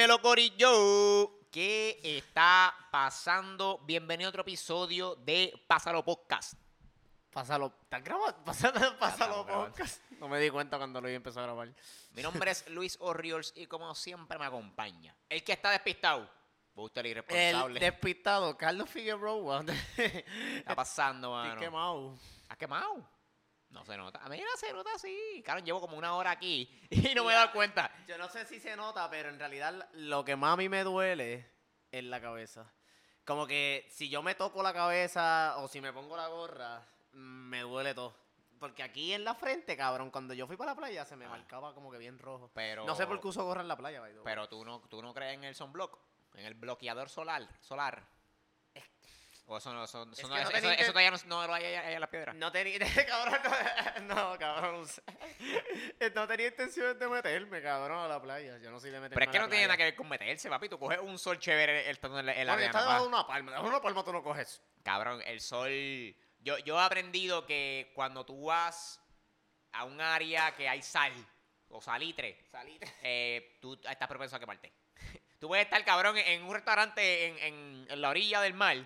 Dímelo, Corillo. ¿Qué está pasando? Bienvenido a otro episodio de Pásalo Podcast. Pásalo. ¿Estás grabando? Pásalo, pásalo podcast. No me di cuenta cuando lo empezó a grabar. Mi nombre es Luis Orriols y como siempre me acompaña. El que está despistado. Usted el El irresponsable. despistado, Carlos Figueroa. está pasando, Estoy mano? quemado. ¿Has quemado? No se nota. A mí no se nota así. Claro, llevo como una hora aquí y no me he dado cuenta. Yo no sé si se nota, pero en realidad lo que más a mí me duele es la cabeza. Como que si yo me toco la cabeza o si me pongo la gorra, me duele todo. Porque aquí en la frente, cabrón, cuando yo fui para la playa se me Ah. marcaba como que bien rojo. Pero, No sé por qué uso gorra en la playa, by the way. Pero tú no, tú no crees en el sunblock, en el bloqueador solar. solar. O eso no, eso, eso Es no- eso- todavía no, no lo hay ahí en la piedra. No tenía, cabrón, no, no, cabrón. No tenía intención de meterme, cabrón, a la playa. Yo no soy de meterme Pero es que no tiene nada que ver con meterse, papi. Tú coges un sol chévere el, en la, en la Bueno, arena, está papá. debajo de una palma. Debajo de una palma tú no coges. Cabrón, el sol. Yo, yo he aprendido que cuando tú vas a un área que hay sal o salitre, eh, tú estás propenso a quemarte. Tú puedes estar, cabrón, en un restaurante en, en- en la orilla del mar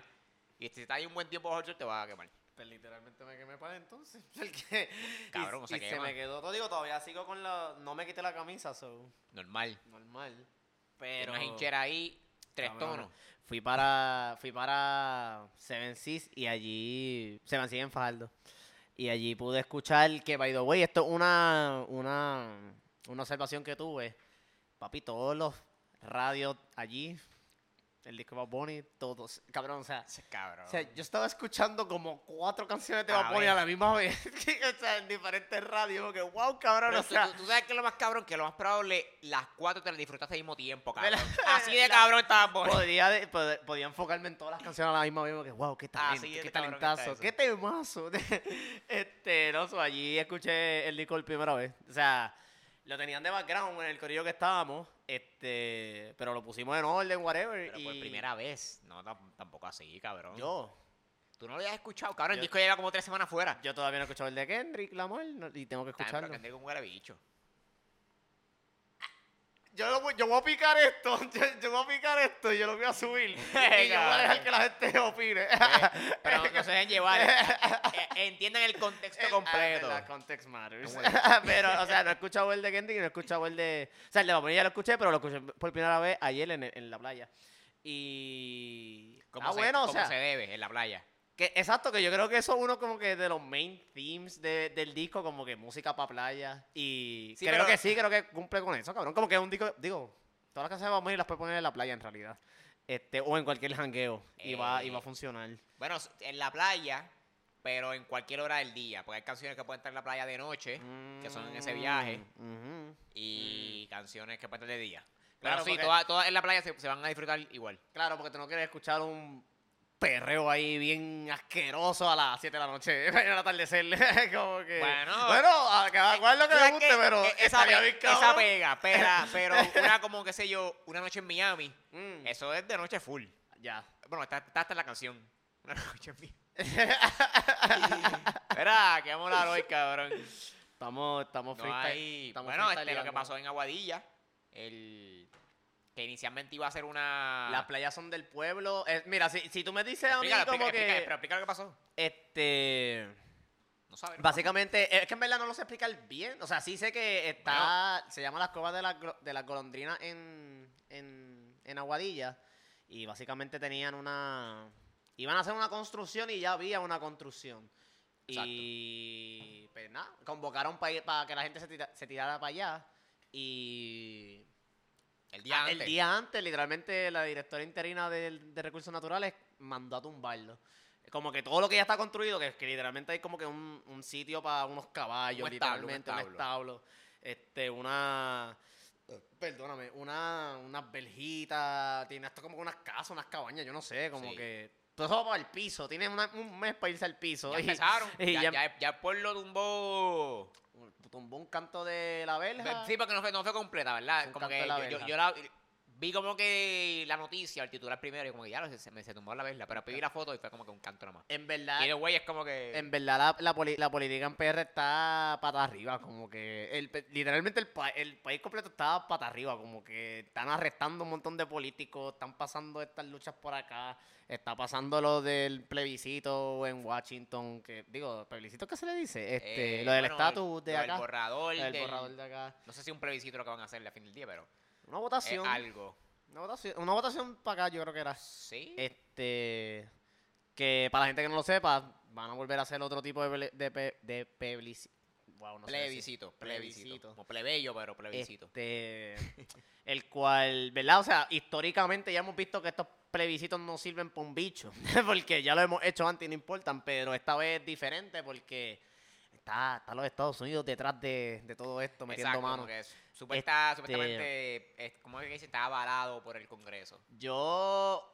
y si estás ahí un buen tiempo bajo el sol te vas a quemar. Pues literalmente me quemé para entonces. Porque, Cabrón, y, o sea, y se me quedó todo. Digo, todavía sigo con la. No me quité la camisa, so. Normal. Normal. Pero Pero. una hinchera ahí, tres Cabrón. tonos. Fui para. Fui para Seven Seas y allí. Seven Seas en Fajardo. Y allí pude escuchar que, by the way, esto es una. Una. Una observación que tuve. Papi, todos los radios allí. El disco de Bad Bunny, todos. Cabrón, o sea. Ese cabrón. O sea, yo estaba escuchando como cuatro canciones de Bad Bunny a la misma vez. o sea, en diferentes radios. Que wow, cabrón. Pero o sea, tú- tú sabes que lo más cabrón, que lo más probable, las cuatro te las disfrutaste al mismo tiempo, cabrón. la- Así de la- cabrón estaba Bunny. podía, de- pod- podía enfocarme en todas las canciones a la misma vez. Que wow, qué talento, Así qué talentazo, qué temazo. este, no sé, allí escuché el disco por primera vez. O sea, lo tenían de background en el corillo que estábamos. Este, pero lo pusimos en orden, whatever. Pero y por primera vez. No, tam- tampoco así, cabrón. Yo, Tú no lo habías escuchado, cabrón. El disco lleva como tres semanas fuera. yo todavía no he escuchado el de Kendrick Lamar no- y tengo que escucharlo. pero que tengo un bicho. Yo, lo voy, yo voy a picar esto, yo, yo voy a picar esto y yo lo voy a subir. y yo voy a dejar que la gente opine. Eh, Pero no, se dejen llevar. Eh, Entiendan el contexto El- completo. ah, verdad, context matters. Pero, o sea, no he escuchado el de Kendrick y no he escuchado el de... O sea, el de ya lo escuché, pero lo escuché por primera vez ayer en, en la playa. Y... Como ah, se, bueno, o sea... se debe en la playa. Que, exacto, que yo creo que eso es uno como que de los main themes de- del disco, como que música para playa. Y Sí, creo pero- que sí, creo que cumple con eso, cabrón. Como que es un disco, digo, todas las canciones de Bad Bunny las puedes poner en la playa en realidad. Este, o en cualquier jangueo. Y, va, y va a Eh, funcionar. Bueno, en la playa, pero en cualquier hora del día. Porque hay canciones que pueden estar en la playa de noche que son en ese viaje. Mm, ujú. y canciones que pueden estar de día. Pero Claro, sí, todas, todas en la playa se, se van a disfrutar igual. Claro, porque tú no quieres escuchar un perreo ahí bien asqueroso a las 7 de la noche en el atardecer. como que. Bueno, Bueno, a cada cual lo que ¿Tú le guste, pero. Eh, esa, estaría pe- bien esa pega, pega, pero una como, qué sé yo, una noche en Miami, Mm, eso es de noche full. Ya. Bueno, está, está hasta en la canción. Una noche en Miami. Espera, que vamos a hablar hoy, cabrón. Estamos, estamos No freestyle- hay... estamos Bueno, este, lo que pasó en Aguadilla, el... que inicialmente iba a ser una... Las playas son del pueblo. Eh, mira, si, si tú me dices a mí Explícalo, como explica, que. pero explica lo que pasó. Este. No sabes. Básicamente, es que en verdad no lo sé explicar bien. O sea, sí sé que está. Se llama las cuevas de gro- de las golondrinas en, en, en Aguadilla. Y básicamente tenían una. Iban a hacer una construcción y ya había una construcción. Y. Pues nada, convocaron para que la gente se, tira- se tirara para allá. Y. El día Ah, antes. El día antes, literalmente, la directora interina de, Recursos Naturales mandó a tumbarlo. Como que todo lo que ya está construido, que, que literalmente hay como que un, un sitio para unos caballos, Un establo, un literalmente, un establo. establo. Este, una. Perdóname, una, unas verjitas, tiene esto como unas casas, unas cabañas, yo no sé, como Sí. que. Todo eso va para el piso, tiene una- un mes para irse al piso. Ya y- empezaron. y ya, ya- ya, ya el pueblo tumbó. Tumbó un canto de la verja. Sí, porque no fue, no fue completa, ¿verdad? Un Como canto que de la yo, yo, verja. yo la- vi como que la noticia, el titular primero, y como que ya se, se me se tumbó la verla, pero vi la foto y fue como que un canto nomás. En verdad, Y el güey es como que. en verdad la, la, poli- la política en PR está pata arriba, como que el, literalmente el, pa- el país completo está pata arriba, como que están arrestando un montón de políticos, están pasando estas luchas por acá, está pasando lo del plebiscito en Washington, que digo, plebiscito qué se le dice, este, eh, lo del bueno, estatus de acá, borrador. lo del del- borrador de acá, No sé si un plebiscito lo que van a hacer al fin del día, pero una es votación, algo. una votación, una votación para acá yo creo que era. Sí. Este. Que para la gente que no lo sepa, van a volver a hacer otro tipo de, de, de Wow, no plebiscito, plebiscito. Plebiscito. Como plebeyo, pero plebiscito. Este. el cual, ¿verdad? O sea, históricamente ya hemos visto que estos plebiscitos no sirven para un bicho. porque ya lo hemos hecho antes y no importan. Pero esta vez es diferente porque está, está los Estados Unidos detrás de, de todo esto, metiendo Exacto, mano. es- supuesta- Este- supuestamente, es, como es que dice, está avalado por el Congreso. Yo.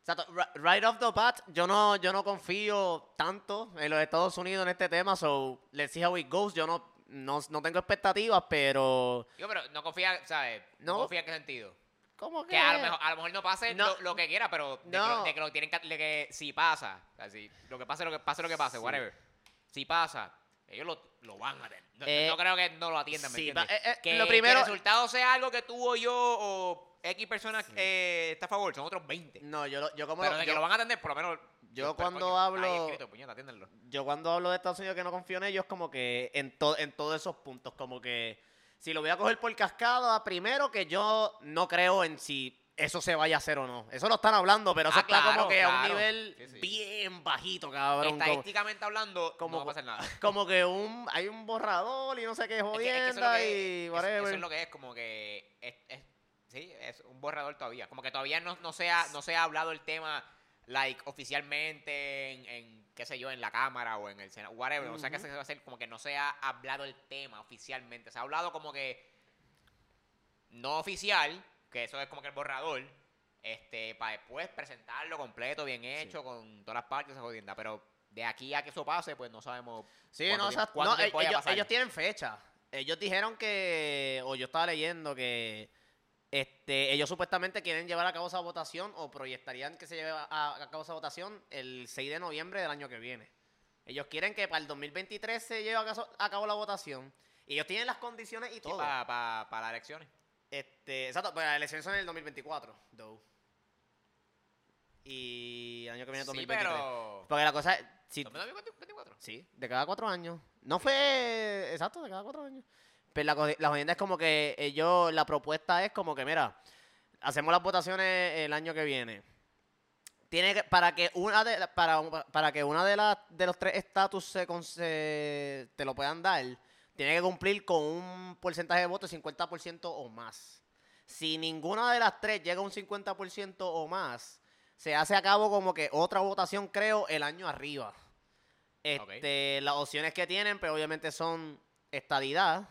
Exacto, right off the bat, yo no, yo no confío tanto en los Estados Unidos en este tema, so let's see how it goes. Yo no, no, no tengo expectativas, pero. Digo, pero no confía, ¿sabes? No, No. confía en qué sentido. ¿Cómo que? Que a lo mejor, a lo, mejor no pase No. lo, lo que quiera, pero de, que, No. lo, de que lo tienen que, de que si pasa, así, lo que pase, lo que pase, lo que pase, Sí. whatever. Si pasa, ellos lo, lo van a atender. No, Eh, no creo que no lo atiendan, ¿me sí, entiendes? eh, eh, que, lo que primero- el resultado sea algo que tú o yo o X personas eh, está a favor, son otros 20. No, yo, yo como. pero lo- de que lo van a atender, por lo menos. yo pero, cuando coño, hablo- escrito, puñeta, yo cuando hablo de Estados Unidos que no confío en ellos, como que en, to- en todos esos puntos, como que si lo voy a coger por cascada, primero que yo no creo en si eso se vaya a hacer o no. Eso lo están hablando, pero eso Ah, está claro, como que a un nivel Sí, sí. bien bajito, cabrón. como- Estadísticamente hablando, como- no va a pasar nada. como que un hay un borrador y no sé qué Es que- es que eso es lo jodienda que- y eso- whatever. Eso es lo que es, como que es, es- sí, es un borrador todavía. Como que todavía no, no, se, ha, no se ha hablado el tema, like, oficialmente en, en, qué sé yo, en la Cámara o en el Senado, whatever. O sea, que se va a hacer como que no se ha hablado el tema oficialmente. Se ha hablado como que no oficial, que eso es como que el borrador, este, para después presentarlo completo, bien hecho, con todas las partes, esa jodienda. Pero de aquí a que eso pase, pues no sabemos Sí, no, tiempo- o sea, ellos, tienen fecha. Ellos dijeron que, o yo estaba leyendo que este, ellos supuestamente quieren llevar a cabo esa votación o proyectarían que se lleve a, a cabo esa votación el 6 de noviembre del año que viene. Ellos quieren que para el 2023 se lleve a, caso- a cabo la votación. Y ellos tienen las condiciones y todo. para las elecciones. Este, exacto, pues las elecciones son en el 2024, though. Y el año que viene Sí, 2023. pero... Porque la cosa es, si, 2024. Sí, de cada cuatro años. No fue exacto, de cada cuatro años. Pero la, la jodienda es como que ellos, la propuesta es como que, mira, hacemos las votaciones el año que viene. Tiene que, para que una de para, para que una de las de los tres estatus se, se- te lo puedan dar, tiene que cumplir con un porcentaje de votos de 50% o más. Si ninguna de las tres llega a un 50% o más, se hace a cabo como que otra votación, creo, el año arriba. Este, Las opciones que tienen, pero obviamente son estadidad,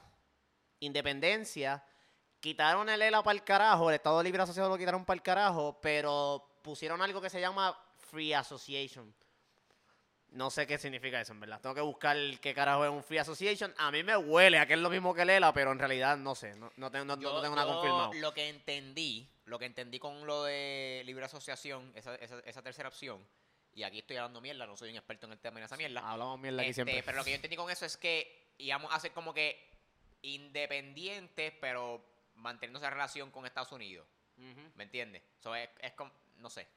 independencia. Quitaron el ELA para el carajo, el Estado Libre Asociado lo quitaron para el carajo, pero pusieron algo que se llama Free Association. No sé qué significa eso, en verdad. Tengo que buscar qué carajo es un Free Association. A mí me huele a que es lo mismo que el ELA, pero en realidad no sé. No, no tengo, no- tengo nada confirmado. Lo que entendí, lo que entendí con lo de libre asociación, esa, esa, esa tercera opción, y aquí estoy hablando mierda, no soy un experto en el tema de esa mierda. Hablamos mierda aquí este, siempre. pero lo que yo entendí con eso es que íbamos a ser como que independientes, pero manteniendo esa relación con Estados Unidos. ¿Me entiendes? So, es, es como, no sé,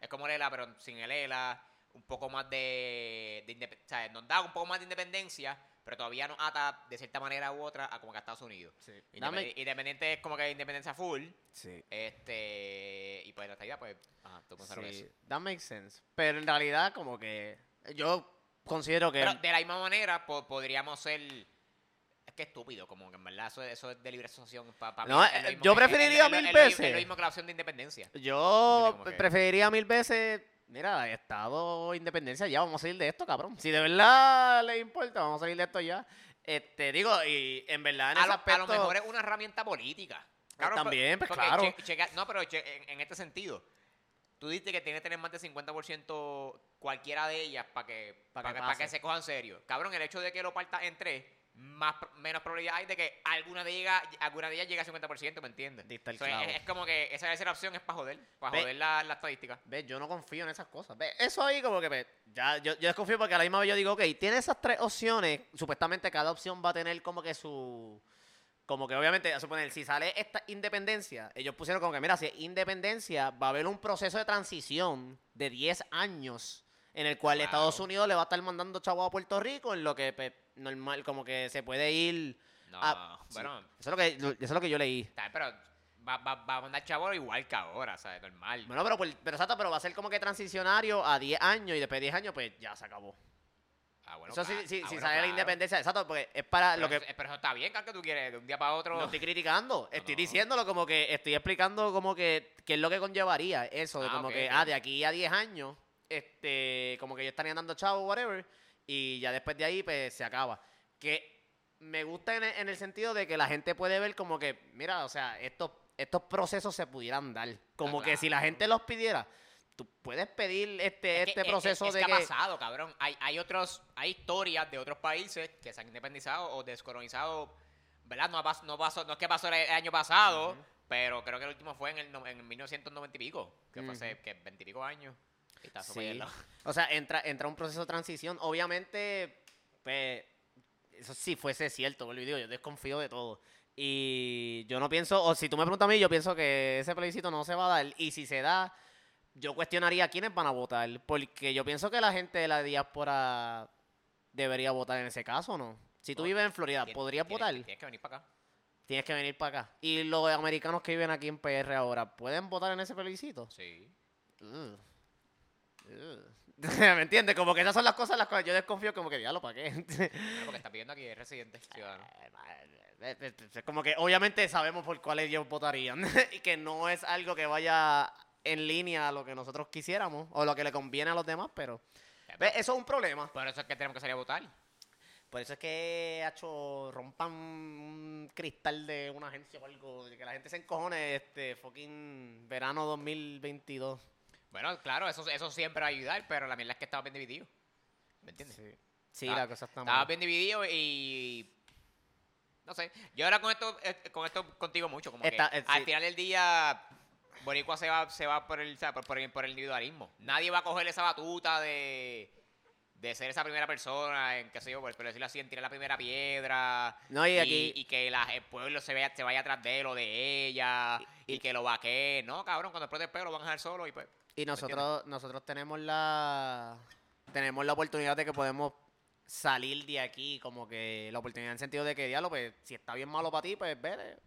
es como el ELA, pero sin el ELA, un poco más de, de o sea, nos da un poco más de independencia, pero todavía nos ata de cierta manera u otra a como que a Estados Unidos. Sí. Independ- Independiente es como que independencia full. sí. Este. Y pues la estadía, pues. Ajá, tú pensaron Sí, eso. that makes sense. Pero en realidad, como que yo considero que. Pero de la misma manera, po- podríamos ser. Es que estúpido, como que en verdad eso, eso es de libre asociación. pa- pa No, eh, yo que- preferiría lo- mil es veces. Es lo mismo que la opción de independencia. yo como que- preferiría mil veces. Mira, Estado independencia, ya vamos a salir de esto, cabrón. Si de verdad le importa, vamos a salir de esto ya. Este, digo, y en verdad en A ese lo, a lo mejor es una herramienta política. También, pues, porque claro. che- checa- no, pero che- en, en este sentido. Tú dices que tiene que tener más de 50% cualquiera de ellas para que, Pa' pa' que pa' que se cojan serio. Cabrón, el hecho de que lo partas en tres más menos probabilidad hay de que alguna de, alguna de ellas llegue a 50%, ¿me entiendes? El So, es, es como que esa tercera opción es para joder, para Ve- joder la, la estadística. ¿Ves? Yo no confío en esas cosas. ¿Ves? Eso ahí como que pues, ya yo, yo desconfío porque a la misma vez yo digo, ok, tiene esas tres opciones. Supuestamente cada opción va a tener como que su... Como que obviamente, a suponer, si sale esta independencia, ellos pusieron como que, mira, si es independencia, va a haber un proceso de transición de 10 años en el cual. Estados Unidos le va a estar mandando chavos a Puerto Rico, en lo que pues, normal, como que se puede ir... No, sí. bueno, Eso es lo que, eso es lo que yo leí. está, pero va, va, va a mandar chavo igual que ahora, ¿sabes? Normal. Bueno, pero, por- pero exacto, pero va a ser como que transicionario a 10 años y después de 10 años, pues ya se acabó. Ah, bueno, eso sí, sí, Ah, si bueno, sale la independencia, exacto, porque es para Pero lo que... pero eso está bien, que tú quieres, de un día para otro. No estoy criticando, estoy no. diciéndolo como que estoy explicando como que qué es lo que conllevaría eso, de Ah, como que, ah, de aquí a 10 años, este, como que ellos estarían dando chavo, whatever, y ya después de ahí, pues, se acaba. Que me gusta en el, en el sentido de que la gente puede ver como que, mira, o sea, estos, estos procesos se pudieran dar. Como que si la gente los pidiera, tú puedes pedir este, Es este es- proceso es, de que que... ha pasado, cabrón. Hay, hay otros, hay historias de otros países que se han independizado o descolonizado, ¿verdad? No, no pasó, no es que pasó el, el año pasado, pero creo que el último fue en el en 1990 y pico, que fue hace que 20 y pico años. Sí. O sea, entra, entra un proceso de transición. Obviamente, pues, eso sí fuese cierto, digo, yo desconfío de todo. Y yo no pienso, o si tú me preguntas a mí, yo pienso que ese plebiscito no se va a dar. Y si se da, yo cuestionaría quiénes van a votar. Porque yo pienso que la gente de la diáspora debería votar en ese caso, ¿no? Si tú vives en Florida, ¿podrías votar? Tienes que venir para acá. Tienes que venir para acá. Y los americanos que viven aquí en PR ahora, ¿pueden votar en ese plebiscito? Sí. Ugh. ¿Me entiendes? Como que esas son las cosas las cuales yo desconfío como que ¿para qué? Bueno, porque está pidiendo aquí, es residente, ciudadano. Es como que obviamente sabemos por cuál ellos votarían y que no es algo que vaya en línea a lo que nosotros quisiéramos o lo que le conviene a los demás, pero ¿ves? eso es un problema. Por eso es que tenemos que salir a votar. Por eso es que, hecho rompan un cristal de una agencia o algo, que la gente se encojone este fucking verano 2022. Bueno, claro, eso, eso siempre va a ayudar, pero la mierda es que estaba bien dividido. ¿Me entiendes? Sí, sí Estaba- la cosa está Estaba mal. bien dividido y. No sé. Yo ahora con esto, eh, con esto contigo mucho. Como que eh, al sí. final del día, Boricua se va, se va por, el, por, el, por el individualismo. Nadie va a coger esa batuta de, de ser esa primera persona, en qué sé yo, por, por decirlo así, en tirar la primera piedra. No, y aquí- y que la- el pueblo se, vaya, se vaya atrás de él o de ella. Y, Y- que lo vaquee. No, cabrón, cuando explote el pelo lo van a dejar solo y pues. Y nosotros, nosotros tenemos la tenemos la oportunidad de que podemos salir de aquí, como que la oportunidad en el sentido de que, diablo, pues, si está bien malo para ti, pues, vete.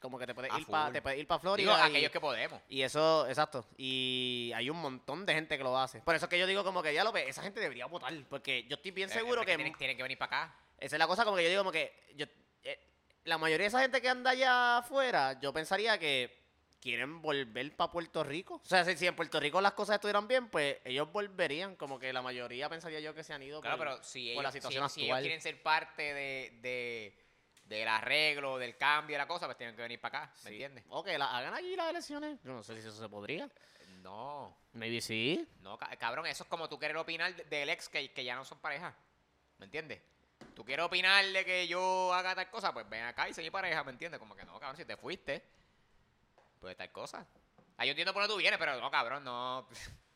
Como que te puedes A ir para puedes ir para Digo, Florida. y, aquellos que podemos. y eso, exacto. Y hay un montón de gente que lo hace. Por eso es que yo digo como que, diablo, pues, esa gente debería votar. Porque yo estoy bien seguro es que... tienen, tienen que venir para acá. Esa es la cosa como que yo digo como que... Yo, eh, la mayoría de esa gente que anda allá afuera, yo pensaría que quieren volver para Puerto Rico. O sea, si, en Puerto Rico las cosas estuvieran bien, pues ellos volverían. Como que la mayoría pensaría yo que se han ido Claro, por- pero si por la ellos, si- situación si ellos actual. quieren ser parte de, de- del arreglo, del cambio de la cosa, pues tienen que venir para acá, ¿me Sí. entiendes? Ok, la, hagan allí las elecciones. Yo no sé si eso se podría. No, Maybe sí. no, ca- cabrón, eso es como tú quieres opinar de- del ex que, que ya no son pareja, ¿me entiendes? Tú quieres opinar de que yo haga tal cosa, pues ven acá y seguí pareja, ¿me entiendes? Como que no, cabrón, si te fuiste, pues tal cosa. Ah, yo entiendo por dónde tú vienes, pero no, cabrón, no.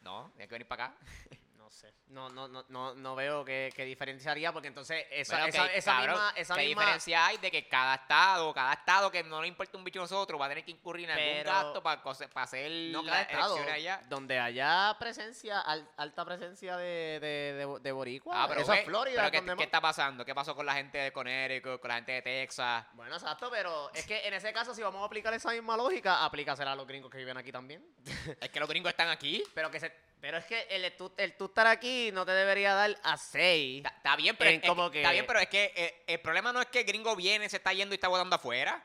No, tienes que venir para acá. No sé. No, no, no, no, no veo qué, qué diferenciaría porque entonces esa, Bueno, esa, que, esa cabrón, misma... Esa ¿qué misma diferencia hay de que cada estado, cada estado que no le importa un bicho a nosotros, va a tener que incurrir en algún Pero- gasto para, hacer no las cada estado, elecciones allá? donde haya presencia, al- alta presencia de, de, de, de boricua. Ah, pero Eso es Florida. pero ¿qué, donde qué más- está pasando? ¿Qué pasó con la gente de Connecticut, con la gente de Texas? Bueno, exacto, pero es que en ese caso, si vamos a aplicar esa misma lógica, aplícasela a los gringos que viven aquí también. Es que los gringos están aquí. pero que se, pero es que el tú, el tú estar aquí no te debería dar a 6. Está, está bien, pero es, como que- está bien, pero es que eh, el problema no es que el gringo viene, se está yendo y está votando afuera.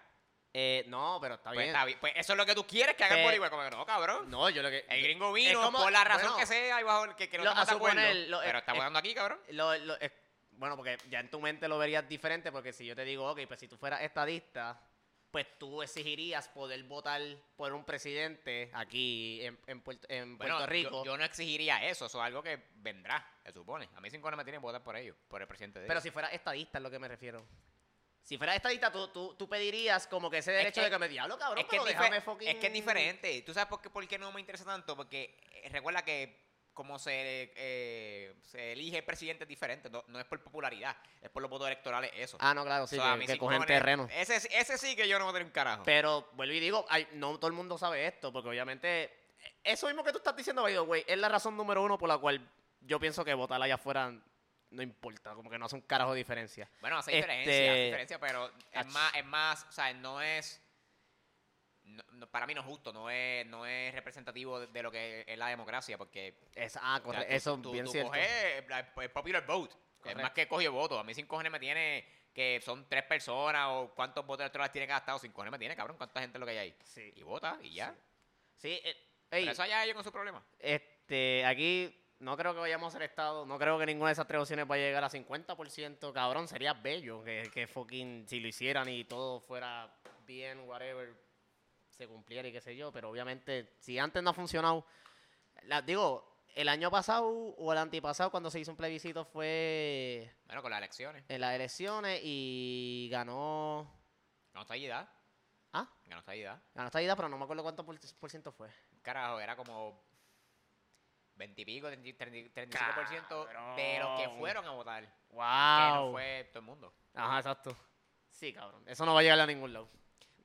Eh, no, pero está Pues, bien. está bien. Pues eso es lo que tú quieres que haga el Pe- Bolívar. Como que no, cabrón. No, yo lo que. El gringo vino como- por la razón bueno, que sea y bajo que, que no lo- de acuerdo. lo- pero eh, está eh, votando aquí, cabrón. Lo- lo- bueno, porque ya en tu mente lo verías diferente, porque si yo te digo, ok, pues si tú fueras estadista, pues tú exigirías poder votar por un presidente aquí en, en Puerto, en Bueno, Puerto yo- Rico. Yo, no exigiría eso, eso es algo que vendrá, se supone. A mí cinco no me tienen que votar por ellos, por el presidente de Pero ellos. si fuera estadista es lo que me refiero. Si fuera estadista, tú, tú, tú pedirías como que ese Es derecho que- de que me diablo, cabrón, es que, pero es, dife- déjame fucking... es que es diferente. ¿Tú sabes por qué, por qué no me interesa tanto? Porque eh, recuerda que como se, eh, se elige el presidente es diferente, no, no es por popularidad, es por los votos electorales, eso. Ah, no, claro, sí, que, que cogen terreno. Ese, sí- ese sí que yo no voy a tener un carajo. Pero vuelvo y digo, ay, no todo el mundo sabe esto, porque obviamente eso mismo que tú estás diciendo, way, es la razón número uno por la cual yo pienso que votar allá afuera no importa, como que no hace un carajo de diferencia. Bueno, hace Este- diferencia, hace diferencia, pero es Ach. más, es más, o sea, no es, no- no- para mí no es justo, no es, no es representativo de, de lo que es la democracia, porque Es, ah, o sea, eso es tú- bien tú cierto. coges la- el popular vote, es más que coge votos, a mí sin cojones me tiene que son tres personas o cuántos votos electorales tiene cada estado, sin cojones me tiene, cabrón, cuánta gente es lo que hay ahí. Sí, Y vota y ya. sí. Eh, Pero ey, eso allá ellos con su problema. este, aquí no creo que vayamos a ser Estado, no creo que ninguna de esas tres opciones vaya a llegar a 50%, cabrón, sería bello que, que fucking, si lo hicieran y todo fuera bien, whatever, se cumpliera y qué sé yo, pero obviamente, si antes no ha funcionado, la- digo, el año pasado o el antipasado cuando se hizo un plebiscito fue Bueno, con las elecciones. en las elecciones y ganó, Ganó estabilidad. ah, Ganó estabilidad. ganó esta idea, pero no me acuerdo cuánto por, por ciento fue. Carajo, era como 20 y pico, 30, 30, 35% de los que Cabrón. fueron a votar. Wow. Que no fue todo el mundo. Ajá, exacto. Sí, cabrón. Eso no va a llegar a ningún lado.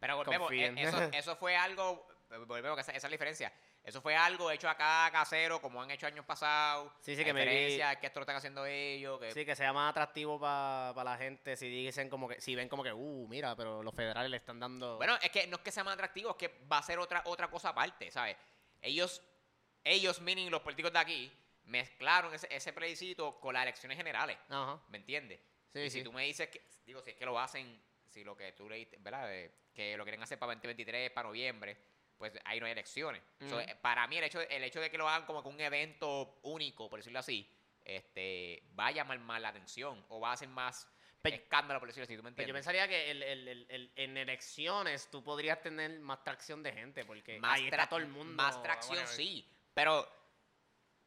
Pero volvemos, Confíen. eh, eso, eso fue algo, volvemos, esa, esa es la diferencia. Eso fue algo hecho acá casero, como han hecho años pasados. Sí, sí, que me que esto lo están haciendo ellos. Que, Sí, que sea más atractivo para la gente si dicen como que, si ven como que, uh, mira, pero los federales le están dando. Bueno, es que no es que sea más atractivo, es que va a ser otra, otra cosa aparte, ¿sabes? Ellos, ellos, meaning los políticos de aquí, mezclaron ese, ese plebiscito con las elecciones generales. Ajá. ¿Me entiendes? Sí, y sí. si tú me dices que, digo, si es que lo hacen, si lo que tú leíste, ¿verdad? Que lo quieren hacer para 2023, para noviembre, pues ahí no hay elecciones. So, eh, para mí, el hecho, el hecho de que lo hagan como que un evento único, por decirlo así, este, va a llamar más la atención o va a hacer más Pe- escándalo, por decirlo así. ¿Tú me Pero yo entiendes? pensaría que el- el- el- el- en elecciones tú podrías tener más tracción de gente, porque más ahí está todo el mundo. Más tracción, sí. Pero,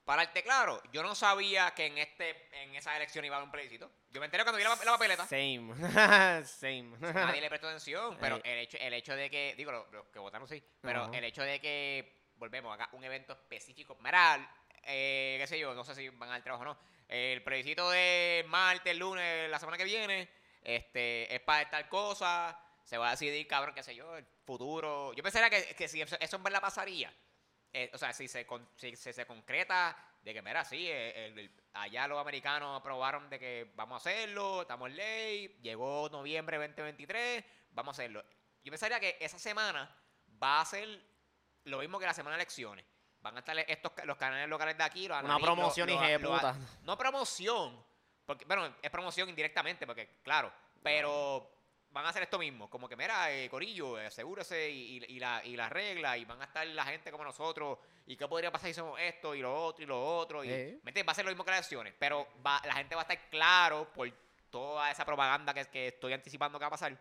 para el claro, yo no sabía que en este en esa elección iba a haber un plebiscito. Yo me enteré cuando vi la, la papeleta. Same. Same. Nadie le prestó atención, pero Ey. el hecho, el hecho de que, digo, los, los que votaron sí, pero el hecho de que, volvemos acá, un evento específico, mira, eh, qué sé yo, no sé si van al trabajo o no, el plebiscito de martes, lunes, la semana que viene, este, es para tal cosa, se va a decidir, cabrón, qué sé yo, el futuro. Yo pensaría que, que si eso, eso en verdad pasaría, eh, o sea, si se, con- si se, se concreta de que, mira, sí, eh, el- el- allá los americanos aprobaron de que vamos a hacerlo, estamos en ley, llegó noviembre 2023, vamos a hacerlo. Yo pensaría que esa semana va a ser lo mismo que la semana de elecciones. Van a estar estos los canales locales de aquí, los Una promoción, lo- puta. No promoción, porque, bueno, es promoción indirectamente, porque, claro, pero van a hacer esto mismo, como que, mira, eh, Corillo, asegúrese y, y- y la, y la regla, y van a estar la gente como nosotros, y qué podría pasar si hacemos esto, y lo otro, y lo otro, y, Eh. Va a ser lo mismo que las elecciones, pero va, la gente va a estar claro por toda esa propaganda que, que estoy anticipando que va a pasar,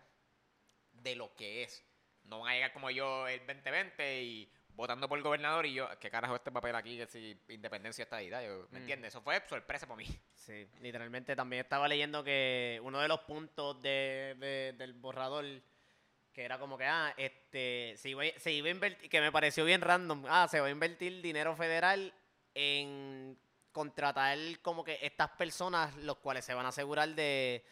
de lo que es. No van a llegar como yo el 2020 y votando por el gobernador y yo, ¿qué carajo este papel aquí? Que si independencia está ahí, yo, ¿me Mm. entiendes? Eso fue sorpresa para mí. Sí, literalmente también estaba leyendo que uno de los puntos de, de- del borrador, que era como que, ah, este, se iba, se iba a invertir, que me pareció bien random, ah, se va a invertir dinero federal en contratar como que estas personas, los cuales se van a asegurar de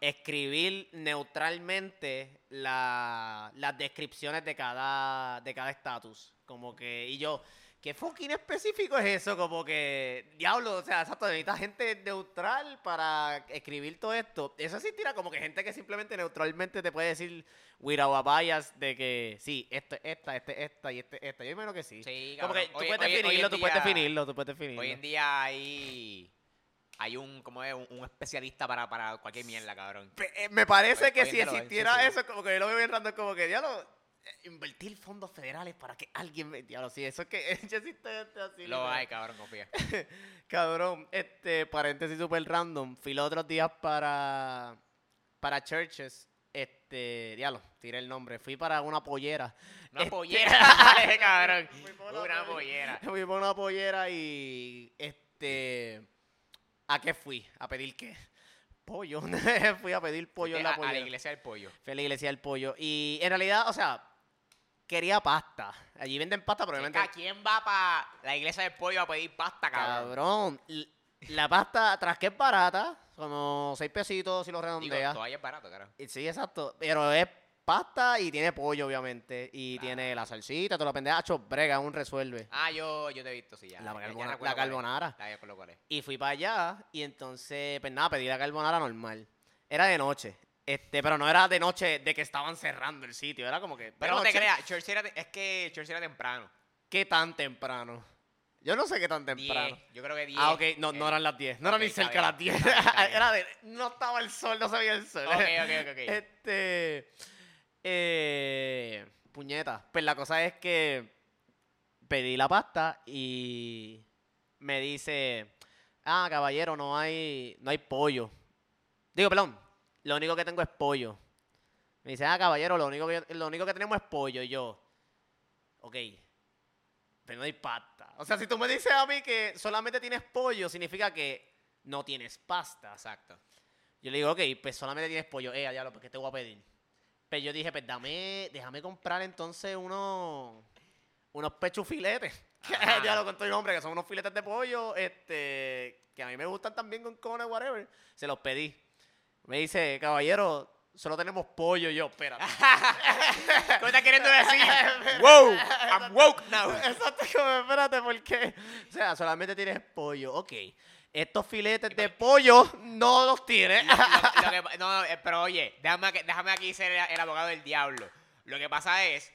escribir neutralmente la- las descripciones de cada de cada estatus. Como que, y yo, ¿qué fucking específico es eso? Como que, diablo, o sea, exacto, necesitas gente neutral para escribir todo esto. Eso existirá como que gente que simplemente neutralmente te puede decir bias de que sí, esto es esta, este es esta y este es esta. Yo imagino que sí. Sí, como que tú Hoy- puedes hoy- hoy en definirlo, tú puedes definirlo, tú puedes definirlo. Hoy en día hay, hay un, como es, un, un especialista para, para cualquier mierda, cabrón. Eh, me parece que si existiera eso, como que yo lo veo bien random, como que, diablo, invertir fondos federales para que alguien me... Diablo, sí, eso es que ya existe gente así. Lo literal. hay, cabrón, confía. Cabrón, este, paréntesis super random. Fui los otros días para, para churches Este, diablo, tiré el nombre. Fui para una pollera. Una Este- pollera, cabrón. Una Una pollera. Fui por una pollera y este ¿a qué fui? ¿A pedir qué? Pollo. fui a pedir pollo en a, la a pollera. la iglesia del pollo. Fui a la iglesia del pollo. Y en realidad, o sea, quería pasta. Allí venden pasta, probablemente. Chica, ¿Quién va para la iglesia del pollo a pedir pasta, cabrón? Cabrón. La pasta, tras que es barata, como 6 pesitos si lo Digo, redondeas. todavía es barato, carajo. Sí, exacto. Pero es pasta y tiene pollo, obviamente. Y Claro. tiene la salsita, te lo pendejas, brega, un resuelve. Ah, yo, yo te he visto, sí, ya. La ya- ya carbona- la es. carbonara. Ya cuál es. Y fui para allá y entonces, pues nada, pedí la carbonara normal. Era de noche. Este, pero no era de noche de que estaban cerrando el sitio, era como que. Pero no te creas, Church era es que Church era temprano. ¿Qué tan temprano? Yo no sé qué tan temprano. 10, yo creo que 10. Ah, ok, no, no Eh, eran las 10. No era ok, ni cerca de las bien, 10. está bien, está bien. era de. No estaba el sol, no se veía el sol. Ok, ok, ok, ok. Este. Eh, puñeta. Pues la cosa es que pedí la pasta y me dice, ah, caballero, no hay, no hay pollo. Digo, perdón, lo único que tengo es pollo. Me dice, ah, caballero, lo único que, lo único que tenemos es pollo. Y yo, ok, pero no hay pasta. O sea, si tú me dices a mí que solamente tienes pollo, significa que no tienes pasta. Exacto. Yo le digo, ok, pues solamente tienes pollo. Eh, diablo, pues ¿qué te voy a pedir? Pero yo dije, pues dame, déjame comprar entonces unos, unos pechufiletes. Ajá. diablo, con todo el nombre, que son unos filetes de pollo, este, que a mí me gustan también con cones, whatever. Se los pedí. Me dice, caballero, solo tenemos pollo. Y yo, espérate. ¿Cómo estás queriendo decir? wow, I'm woke now. Exacto, como espérate, porque, o sea, solamente tienes pollo. Ok, estos filetes de pollo no los tienes. Lo- lo- lo que- no, no, eh, pero oye, déjame, aquí- déjame aquí ser el, el abogado del diablo. Lo que pasa es,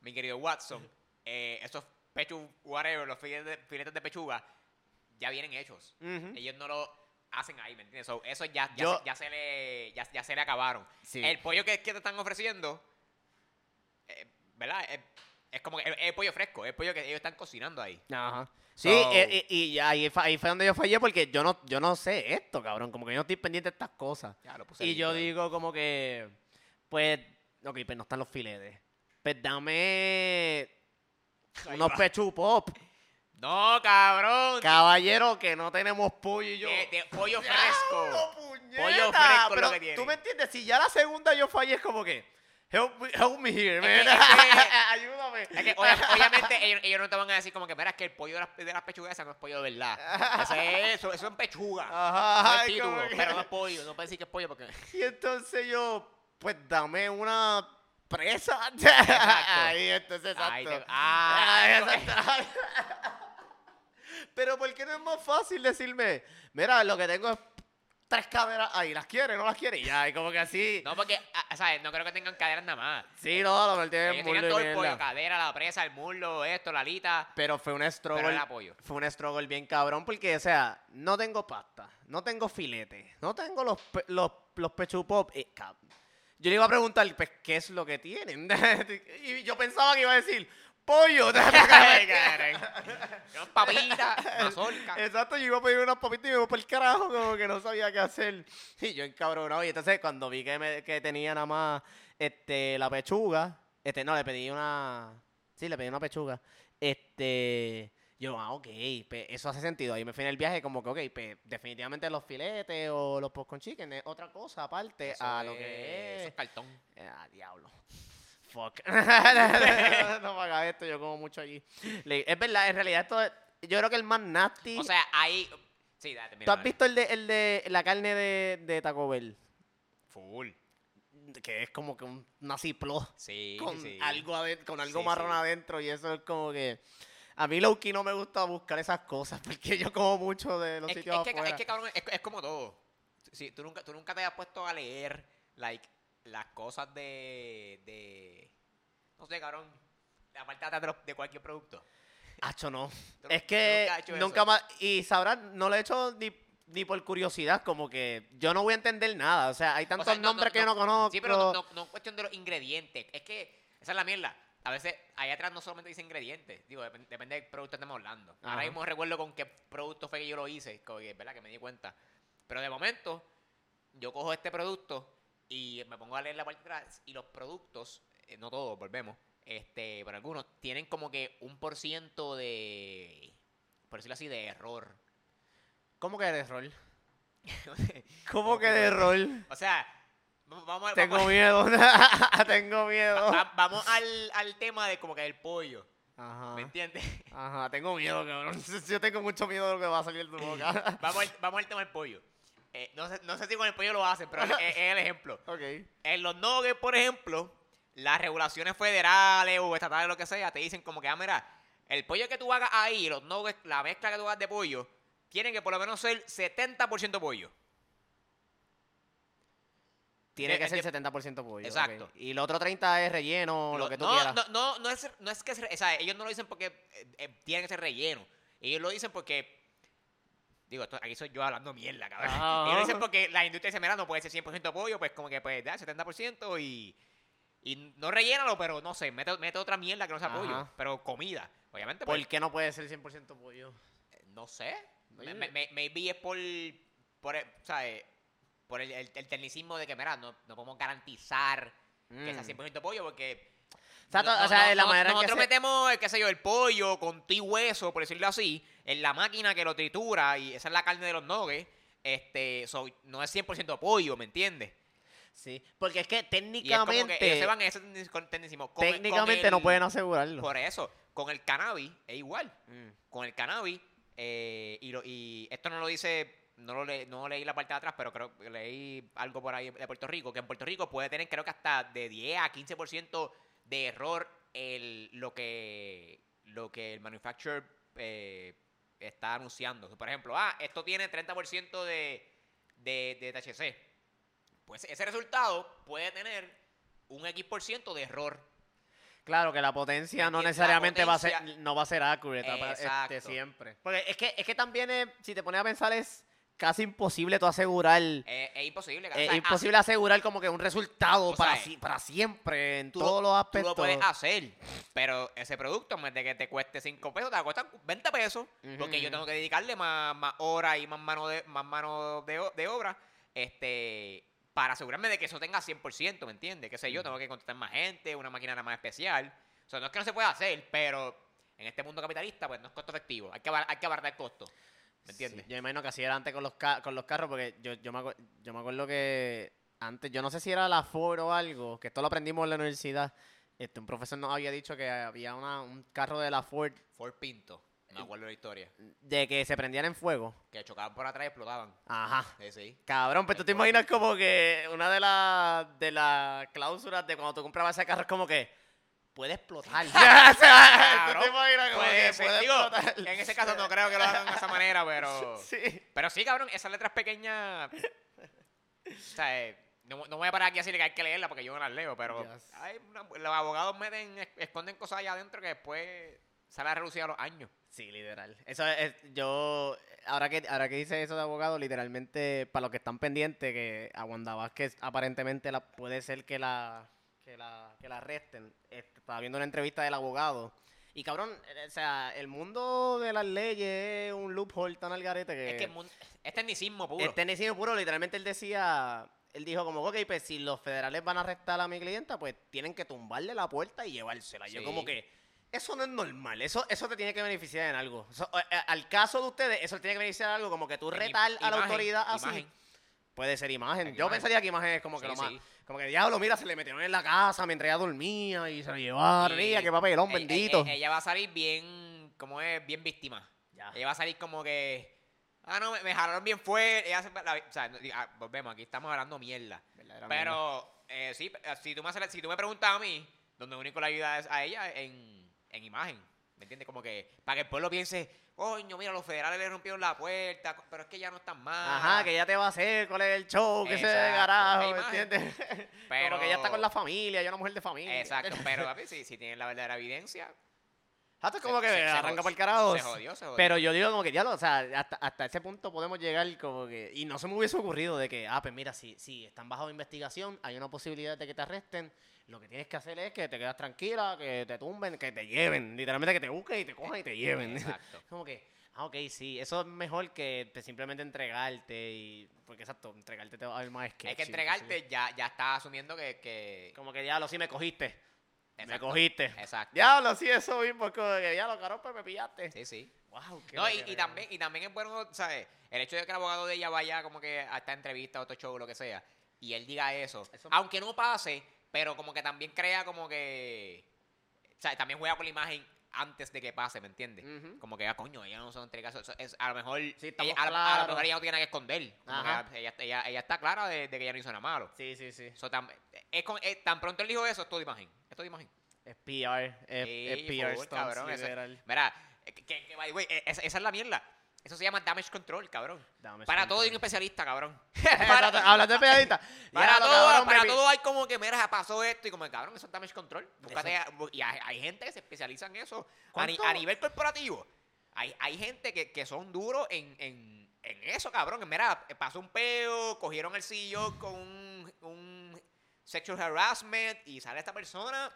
mi querido Watson, eh, esos pechu, whatever, los filetes de, filetes de pechuga, ya vienen hechos. Ellos no lo hacen ahí, ¿me entiendes? So, eso ya, ya, Yo- se, ya, se le, ya, ya se le acabaron. Sí. El pollo que, que te están ofreciendo, eh, ¿verdad? Es, es como que es pollo fresco, es pollo que ellos están cocinando ahí. Ajá. Sí, So- eh, y, y ahí, fa- ahí fue donde yo fallé porque yo no, yo no sé esto, cabrón. Como que yo no estoy pendiente de estas cosas. Ya, lo puse Y yo limpio ahí. digo como que, pues, ok, pues no están los filetes. Pues dame Ahí unos pechu pop. No, cabrón. Caballero, que no tenemos pollo y yo... De- de pollo ¡Diablo, fresco. puñeta! Pollo fresco es lo Pero que tiene. tú me entiendes, si ya la segunda yo fallé es como que, help me, help me here, Es man. que- es que- Ayúdame. Es que obvia- obviamente ellos, ellos no te van a decir como que, mira, es que el pollo de las, de las pechugas no es pollo de verdad. Ese es, eso, eso es pechuga. Ajá, no es título, pero no es pollo. No puedes decir que es pollo porque... Y entonces yo, pues dame una presa. Ahí, entonces, exacto. Ahí te- ah, no, exacto. Pero ¿por qué no es más fácil decirme, mira, lo que tengo es tres caderas ahí, ¿las quiere? ¿No las quiere? Y ya, y como que así. No, porque, ah, ¿sabes? No creo que tengan caderas nada más. Sí, no, lo en Ellos y todo el pollo, cadera, la presa, el muslo, esto, la alita. Pero fue un Pero struggle. Fue un struggle bien cabrón porque, o sea, no tengo pasta, no tengo filete, no tengo los, pe- los, los pechu pop. eh, cab- yo le iba a preguntar, pues, ¿qué es lo que tienen? y yo pensaba que iba a decir, pollo. Papitas, mazorca. Exacto, yo iba a pedir unas papitas y me iba por el carajo, como que no sabía qué hacer. Y yo encabronado. Y entonces cuando vi que, me- que tenía nada más este, la pechuga, este, no, le pedí una. Sí, le pedí una pechuga. Este. Yo, ah, ok, pues, eso hace sentido. Ahí me fui en el viaje como que, ok, pues, definitivamente los filetes o los popcorn chicken es otra cosa aparte Eso a lo es- que Eso es. es cartón. Ah, diablo. Fuck. no me hagas esto, yo como mucho allí. Es verdad, en realidad esto es- yo creo que el más nasty. O sea, ahí... Sí, date, mira. ¿Tú has dale. visto el de, el de la carne de, de Taco Bell? Full. Que es como que un naciplo Sí, con sí. algo adent- con algo Sí, marrón adentro y eso es como que a mí Lowkey no me gusta buscar esas cosas porque yo como mucho de los Es, sitios es que, afuera. es que, cabrón, es, es como todo. Sí, tú, nunca, tú nunca te has puesto a leer, like, las cosas de, de... No sé, cabrón. La parte de atrás cualquier producto. Acho, no. Es que nunca más. Y sabrán, no lo he hecho ni, ni por curiosidad, como que yo no voy a entender nada. O sea, hay O tantos sea, no- nombres no- que yo no conozco. Sí, pero no, no, no es cuestión de los ingredientes. Es que esa es la mierda. A veces ahí atrás no solamente dice ingredientes. Digo, depende, depende del producto que estemos hablando. Ahora mismo recuerdo con qué producto fue que yo lo hice. que, ¿Verdad? Que me di cuenta. Pero de momento, yo cojo este producto y me pongo a leer la parte de atrás y los productos, eh, no todos, volvemos, este, pero algunos tienen como que un por ciento de, por decirlo así, de error. ¿Cómo que de rol? ¿Cómo ¿Cómo que de rol? O sea, vamos, vamos a- Tengo vamos, miedo. Tengo miedo. va- vamos al, al tema de como que el pollo, Ajá. ¿me entiendes? Ajá, tengo miedo, cabrón. Yo tengo mucho miedo de lo que va a salir de tu boca. vamos, al, vamos al tema del pollo. Eh, no, sé, no sé si con el pollo lo hacen, pero es, el ejemplo. ok. En los nuggets, por ejemplo, las regulaciones federales o estatales, lo que sea, te dicen como que, ah, mira, el pollo que tú hagas ahí, los nuggets, la mezcla que tú hagas de pollo, tienen que por lo menos ser 70% pollo. Tiene que ser eh, 70% pollo. exacto. Y lo otro 30 es relleno, lo, que tú no, quieras. no, no, no es, no es que o sea, ellos no lo dicen porque eh, eh, tiene que ser relleno. Ellos lo dicen porque. Digo, esto- aquí soy yo hablando mierda, cabrón. Ajá. Ellos lo dicen porque la industria dice, mira, no puede ser 100% pollo, pues como que pues da 70% y. Y no rellénalo, pero no sé, mete, mete otra mierda que no sea pollo. Ajá. Pero comida. Obviamente, pues, ¿Por qué no puede ser 100% pollo? eh, no sé. Me- me- maybe es por. por el, ¿sabes? Por el, el- el tecnicismo de que, mira, no, no podemos garantizar que sea Mm. 100% pollo porque O sea, no- to- o no- sea, no- la no- manera en que nosotros se- metemos, eh, qué sé yo, el pollo con ti hueso, por decirlo así, en la máquina que lo tritura y esa es la carne de los nuggets. Este, so, no es 100% pollo, ¿me entiendes? Sí, porque es que Y es como técnicamente, que ellos se van en ese con- el- técnicamente no pueden asegurarlo. Por eso, con el cannabis es igual. Mm. Con el cannabis, eh, y, lo- y esto no lo dice, no lo le- no leí la parte de atrás, pero creo que leí algo por ahí de Puerto Rico, que en Puerto Rico puede tener creo que hasta de 10 a 15% de error el, lo que lo que el manufacturer eh, está anunciando. Por ejemplo, ah, esto tiene 30% de, de, de THC. Pues ese resultado puede tener un X por ciento de error. Claro que la potencia no necesariamente va a ser, no va a ser accurate este, siempre. Porque es que, es que también es, si te pones a pensar es casi imposible tú asegurar, Eh, es imposible. es imposible asegurar como que un resultado O para, sea, si- para siempre en tú todos los Tú aspectos. lo puedes hacer, pero ese producto, en vez de que te cueste 5 pesos, te va a costar 20 pesos, porque yo tengo que dedicarle más, más horas y más mano de, más mano de, obra este, para asegurarme de que eso tenga 100%, ¿me entiendes? Que sé yo, tengo que contratar más gente, una máquina más especial. O sea, no es que no se pueda hacer, pero en este mundo capitalista, pues no es costo efectivo. Hay que, hay que abaratar el costo, ¿me entiendes? Sí, yo imagino que así era antes con los, ca- con los carros, porque yo, yo, me yo me acuerdo que antes, yo no sé si era la Ford o algo, que esto lo aprendimos en la universidad. Este, un profesor nos había dicho que había una, un carro de la Ford Ford Pinto, me acuerdo de la historia, de que se prendían en fuego. que chocaban por atrás y explotaban. Ajá. Sí, sí. Cabrón, pero tú te imaginas como que una de las de las cláusulas de cuando tú comprabas ese carro es como que puede explotar. O sea, Cabrón, ¿Tú te imaginas como Puede que ser, puede digo, explotar? en ese caso no creo que lo hagan de esa manera, pero... Sí. Pero sí, cabrón, esas letras pequeñas... O sea, eh, no, no voy a parar aquí a decirle que hay que leerlas porque yo no las leo, pero Yes. hay una- los abogados meten, es- esconden cosas allá adentro que después sale a relucir a los años. Sí, literal. Eso es, yo, ahora que, ahora que dice eso de abogado, literalmente, para los que están pendientes, que a Wanda Vázquez aparentemente la, puede ser que la, que la, que la arresten. Este, estaba viendo una entrevista del abogado. Y cabrón, eh, o sea, el mundo de las leyes es un loophole tan al garete que... Es que es tecnicismo puro. El tecnicismo puro, literalmente él decía, él dijo como, ok, pues si los federales van a arrestar a mi clienta, pues tienen que tumbarle la puerta y llevársela. Yo Sí. como que, eso no es normal, eso, eso te tiene que beneficiar en algo. Eso, eh, eh, al caso de ustedes, eso te tiene que beneficiar en algo, como que tú retar a la imagen, autoridad así. Puede ser imagen. En Yo imagen. pensaría que imagen es como que Sí, lo más. sí. Como que diablo, mira, se le metieron en la casa mientras ella dormía y se la llevaron. Y qué papelón, ella- bendito. Ella, ella va a salir bien, como es, bien víctima. Ya. Ella va a salir como que... Ah, no, me, me jalaron bien fuerte. Ella se- la- o sea, ah, volvemos, aquí estamos hablando mierda. Pero, eh, sí, eh, si tú, me haces- si tú me preguntas a mí, donde único le ayuda es a ella en, en imagen. ¿Me entiendes? Como que para que el pueblo piense, coño, mira, los federales le rompieron la puerta, pero es que ya no están mal. Ajá, que ya te va a hacer, cuál es el show, que se de carajo, ¿me entiendes? Pero- Como que ella está con la familia, es una mujer de familia. Exacto, pero papi, si, si tienen la verdadera evidencia, Hasta se- como que se- arranca para el carajo. se jodió, se jodió. Pero yo digo como que ya o sea, hasta, hasta ese punto podemos llegar como que... Y no se me hubiese ocurrido de que, ah, pues mira, si, si están bajo investigación, hay una posibilidad de que te arresten. Lo que tienes que hacer es que te quedas tranquila, que te tumben, que te lleven. Literalmente que te busquen y te cojan y te lleven. Exacto. como que, Ah, ok, sí. Eso es mejor que te simplemente entregarte y... Porque exacto, entregarte te va a ver más Es sketchy, que qué sé entregarte ya, ya está asumiendo que... que... Como que diablo, sí me cogiste. Me cogiste. Exacto. Diablo, sí, eso mismo. Es como que diablo, caro, pues me pillaste. Sí, sí. Wow, qué No, y, también, y también es bueno, ¿sabes? El hecho de que el abogado de ella vaya como que a esta entrevista o otro show, lo que sea, y él diga eso, Eso- aunque no pase, pero como que también crea como que... O sea, también juega con la imagen antes de que pase, ¿me entiendes? Como que, ah, coño, ella no se entrega eso. es, a lo mejor, Sí, ella, a, lo- a lo claros. mejor ella no tiene nada que esconder. Que Ajá. ella, ella, ella está clara de, de que ella no hizo nada malo. Sí, sí, sí. So, tam- es con- es- tan pronto él dijo eso, es todo imagen. Es todo imagen. Es PR. Es, Sí, es PR cabrón, eso-. Mira, que, que- eh, esa, esa es la mierda. Eso se llama damage control, cabrón. Damage para todo hay un especialista, cabrón. Hablando de periodista. Para, todo, cabrón, para todo hay como que, mira, pasó esto y como, cabrón, eso es damage control. Búscate a- y hay, hay gente que se especializa en eso. A, a nivel corporativo, hay, hay gente que, que son duros en, en, en eso, cabrón. Mira, pasó un peo, cogieron el CEO con un, un sexual harassment y sale esta persona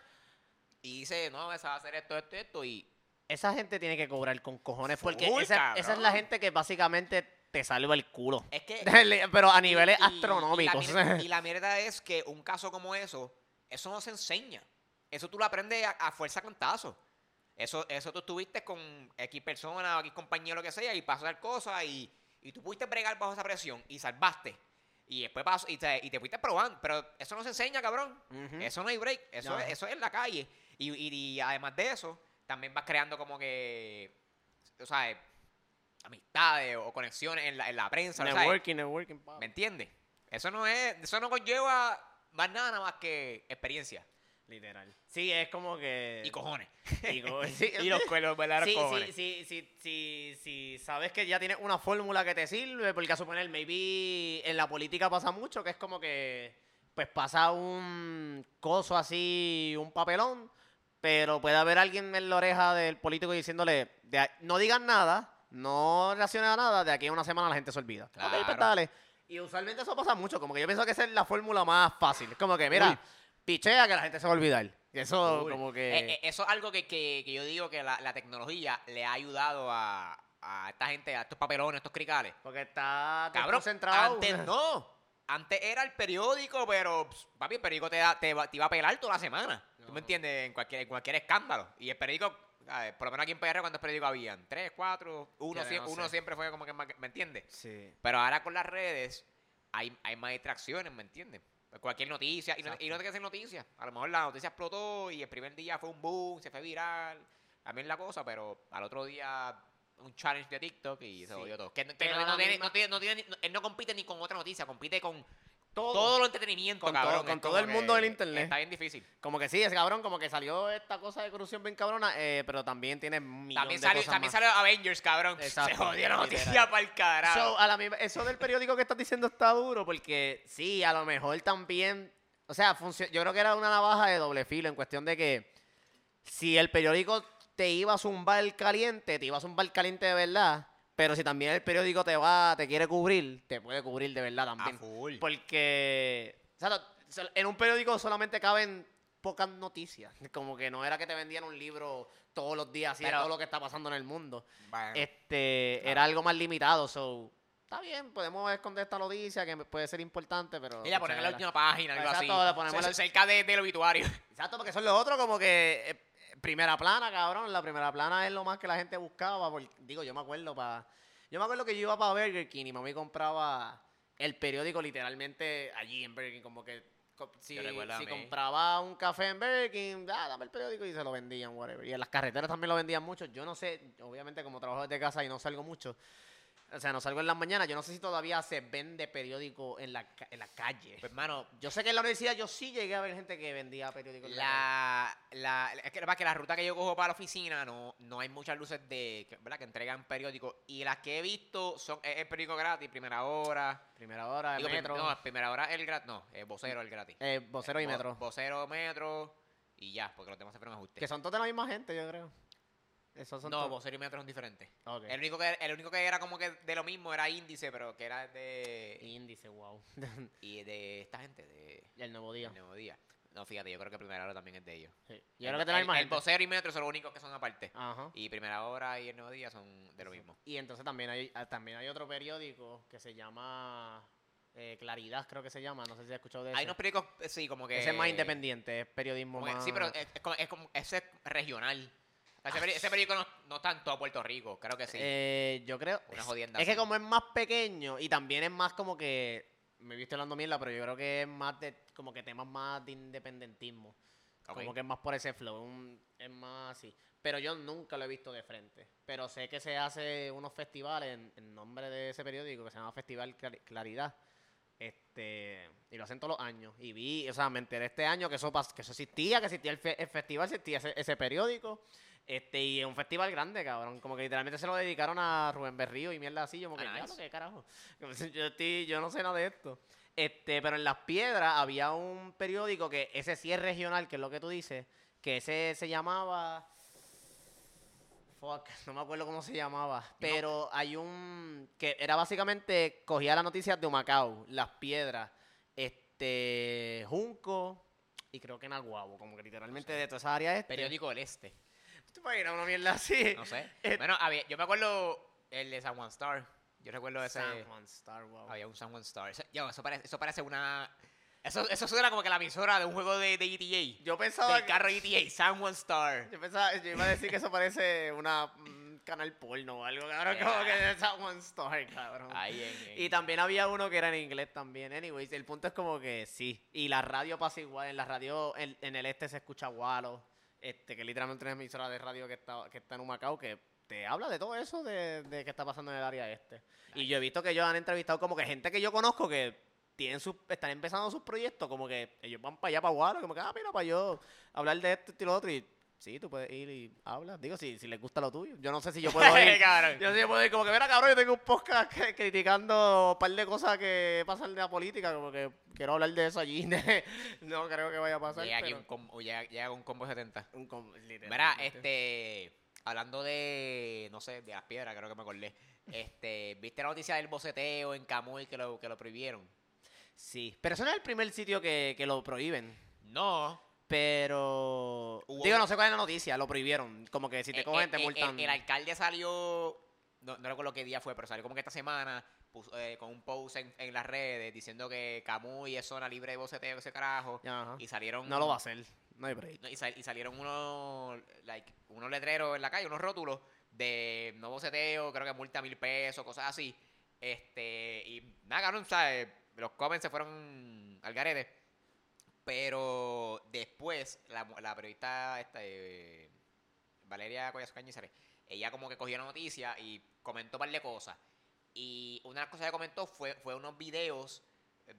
y dice, no, esa va a hacer esto, esto, esto. Y Esa gente tiene que cobrar con cojones porque esa, esa es la gente que básicamente te salva el culo. es que... Pero a niveles Y- astronómicos. Y la, mierda, y la mierda es que un caso como eso, eso no se enseña. Eso tú lo aprendes a, a fuerza cantazo. Eso, eso tú estuviste con X persona o X compañero, lo que sea, y pasó tal cosa, y, y tú pudiste bregar bajo esa presión y salvaste. Y después pasó, y te, y te fuiste probando. Pero eso no se enseña, cabrón. Eso no hay break. Eso, No. es, eso es en la calle. Y, y- y además de eso, también vas creando como que, o sea, amistades o conexiones en la, en la prensa. ¿sabes? Networking, networking. pa. ¿Me entiendes? Eso no es, eso no conlleva más nada, nada más que experiencia Literal. Sí, es como que... y cojones. y co- sí, y los, los verdaderos Sí, cojones. sí, sí, sí, sí, sí, sabes que ya tienes una fórmula que te sirve, porque a suponer, maybe en la política pasa mucho, que es como que, pues pasa un coso así, un papelón, pero puede haber alguien en la oreja del político diciéndole, de no digan nada, no reaccionen a nada, de aquí a una semana la gente se olvida. Pues Claro. dale. Y usualmente eso pasa mucho, como que yo pienso que esa es la fórmula más fácil. Como que, mira, Uy. pichea que la gente se va a olvidar. Y eso como que... Eh, eh, eso es algo que, que- que yo digo que la, la tecnología le ha ayudado a, a esta gente, a estos papelones, a estos cricales. Porque está Cabrón, concentrado. antes no. Antes era el periódico, pero pss, papi, el periódico te, da- te, va- te iba a pelar toda la semana. ¿Tú me entiendes? En cualquier, en cualquier escándalo. Y el periódico, a ver, por lo menos aquí en PR, ¿cuántos periódicos habían? ¿Tres, cuatro? Uno, Ya, sie- no uno siempre fue como que más, ¿me entiendes? Sí. Pero ahora con las redes hay, hay más distracciones, ¿me entiendes? Cualquier noticia, y no, y no tiene que ser noticia. A lo mejor la noticia explotó y el primer día fue un boom, se fue viral, también la cosa, pero al otro día un challenge de TikTok y se jodió todo. Que, no- que Pero no, la no tiene, misma- no tiene- no tiene ni- no- él no compite ni con otra noticia, compite con Todo. lo entretenimiento, Con todo- cabrón. con Es todo como el mundo que del internet. Está bien difícil. Como que sí, es cabrón, como que salió esta cosa de corrupción bien cabrona, eh, pero también tiene millón También de salió, cosas también más. salió Avengers, cabrón. Exacto, se jodió la noticia literal. para el carajo. So, a la misma- eso del periódico que estás diciendo está duro, porque sí, a lo mejor también, o sea, funcio- yo creo que era una navaja de doble filo en cuestión de que si el periódico te iba a zumbar caliente, te iba a zumbar caliente de verdad, pero si también el periódico te va, te quiere cubrir, te puede cubrir de verdad también. full. Porque, o sea, sol- en un periódico solamente caben pocas noticias. Como que no era que te vendían un libro todos los días así de todo lo que está pasando en el mundo. Bueno. Este, claro. era algo más limitado, so, está bien, podemos esconder esta noticia que puede ser importante, pero... Y la ponen en la última página, algo Exacto, así. le ponemos Ce- la- cerca de- del obituario. Exacto, porque son los otros como que eh, primera plana, cabrón. La primera plana es lo más que la gente buscaba. porque- digo, yo me acuerdo para. Yo me acuerdo que yo iba para Burger King y mami compraba el periódico literalmente allí en Burger King. Como que co- si, compraba un café en Burger King, ah, dame el periódico y se lo vendían, whatever. Y en las carreteras también lo vendían mucho. Yo no sé, obviamente como trabajo desde casa y no salgo mucho. O sea, no salgo en las mañanas. Yo no sé si todavía se vende periódico en la, ca- en la calle. Pues, hermano, Yo sé que en la universidad yo sí llegué a ver gente que vendía periódicos. en la la, es que, que la ruta que yo cojo para la oficina no, no hay muchas luces de, que, ¿verdad? que entregan periódicos. Y las que he visto son es el periódico gratis, primera hora. Primera hora, el Digo, prim- metro, no, primera hora el gratis. No, el vocero el gratis. eh, vocero y Vo- metro. Vocero, metro y ya, porque los demás se fueron ajustes. Que son todos de la misma gente, yo creo. Esos son No, metro son diferentes. El único, que, el único que era como que de lo mismo era índice, pero que era de. Índice, wow. Y de esta gente, de. y el nuevo día. El Nuevo Día. No, fíjate, yo creo que Primera Hora también es de ellos. Sí. El- Yo creo que tiene el, más el vocero y Metro son los únicos que son aparte. Ajá. Y Primera Hora y El Nuevo Día son de lo mismo. Y entonces también hay, ah, también hay otro periódico que se llama eh, Claridad, creo que se llama. No sé si has escuchado de Hay ese. unos periódicos, eh, sí, como que... Ese es más independiente, es periodismo como que- más... Sí, pero es, es como, es como- ese es regional. Ese, peri- ese periódico no, no está en todo Puerto Rico, creo que sí. Eh, yo creo... Una jodienda Es que como es más pequeño y también es más como que... Me viste hablando mierda, pero yo creo que es más de... Como que temas más de independentismo. Como que es más por ese flow, un- es más así. Pero yo nunca lo he visto de frente. Pero sé que se hace unos festivales en, en nombre de ese periódico que se llama Festival Clari- Claridad. Este, y lo hacen todos los años. Y vi, o sea, me enteré este año que eso, que eso existía, que existía el, fe- el festival, existía ese, ese periódico. Este, y es un festival grande, cabrón. Como que literalmente se lo dedicaron a Rubén Berrío y mierda así. Yo como que, Ah, "Diablo, nice. ¿qué carajo? Yo, estoy- yo no sé nada de esto. Este, pero en Las Piedras había un periódico que ese sí es regional, que es lo que tú dices, que ese se llamaba... Fuck, no me acuerdo cómo se llamaba. Pero hay un... que era básicamente, cogía las noticias de Humacao, Las Piedras, este... Junco y creo que Naguabo, como que literalmente de toda esa área este. Periódico del Este. ¿Tú te imaginas una mierda así? No sé. Eh, bueno, había- yo me acuerdo el de San Juan Star. Yo recuerdo ese... San Juan Star, wow. Había un San Juan Star. Eso, yo, eso, parece, eso parece una... Eso, eso suena como que la emisora de un juego de, de ETA. Yo pensaba Del que- carro ETA, San Juan Star. Yo pensaba, yo iba a decir que eso parece una un canal porno o algo, cabrón, como que de esa One Star, cabrón. Y también había uno que era en inglés también. Anyways, el punto es como que sí. Y la radio pasa igual. En la radio, en, en el este se escucha Walo. Este, que literalmente una emisora de radio que está, que está en Humacao, que te habla de todo eso de, de que está pasando en el área este. Y yo he visto que ellos han entrevistado como que gente que yo conozco que tienen sus, están empezando sus proyectos, como que ellos van para allá, para Walo, como que, ah, mira, para yo hablar de esto y lo otro. Y sí, tú puedes ir y hablas. Digo, si, si les gusta lo tuyo. Yo no sé si yo puedo ir. Yo sí puedo ir como que, mira, cabrón, yo tengo un podcast que- criticando un par de cosas que pasan de la política, como que quiero hablar de eso allí. no creo que vaya a pasar. Llega aquí pero un combo, llega, llega un combo 70. un com- Mira, literalmente. este... Hablando de... No sé, de las piedras, creo que me acordé. Este... ¿Viste la noticia del boceteo en Camuy que lo, que lo prohibieron? Sí, pero eso no es el primer sitio que, que lo prohíben. No. Pero. Hubo Digo, no sé cuál es la noticia, lo prohibieron. Como que si te Eh, cogen, eh, te eh, multan. El, el alcalde salió, no, no recuerdo qué día fue, pero salió como que esta semana puso, eh, con un post en, en las redes diciendo que Camuy es zona libre de boceteo, ese carajo. Ajá. Y salieron... No lo va a hacer. No hay break. Y, sal- y salieron unos, like, unos letreros en la calle, unos rótulos de no boceteo, creo que multa mil pesos, cosas así. Este, y nada, cabrón, ¿sabes? Los comments se fueron al garete. Pero después, la, la periodista esta, eh, Valeria Collazo Cañizares, ella como que cogió la noticia y comentó un par de cosas. Y una de las cosas que comentó fue, fue unos videos,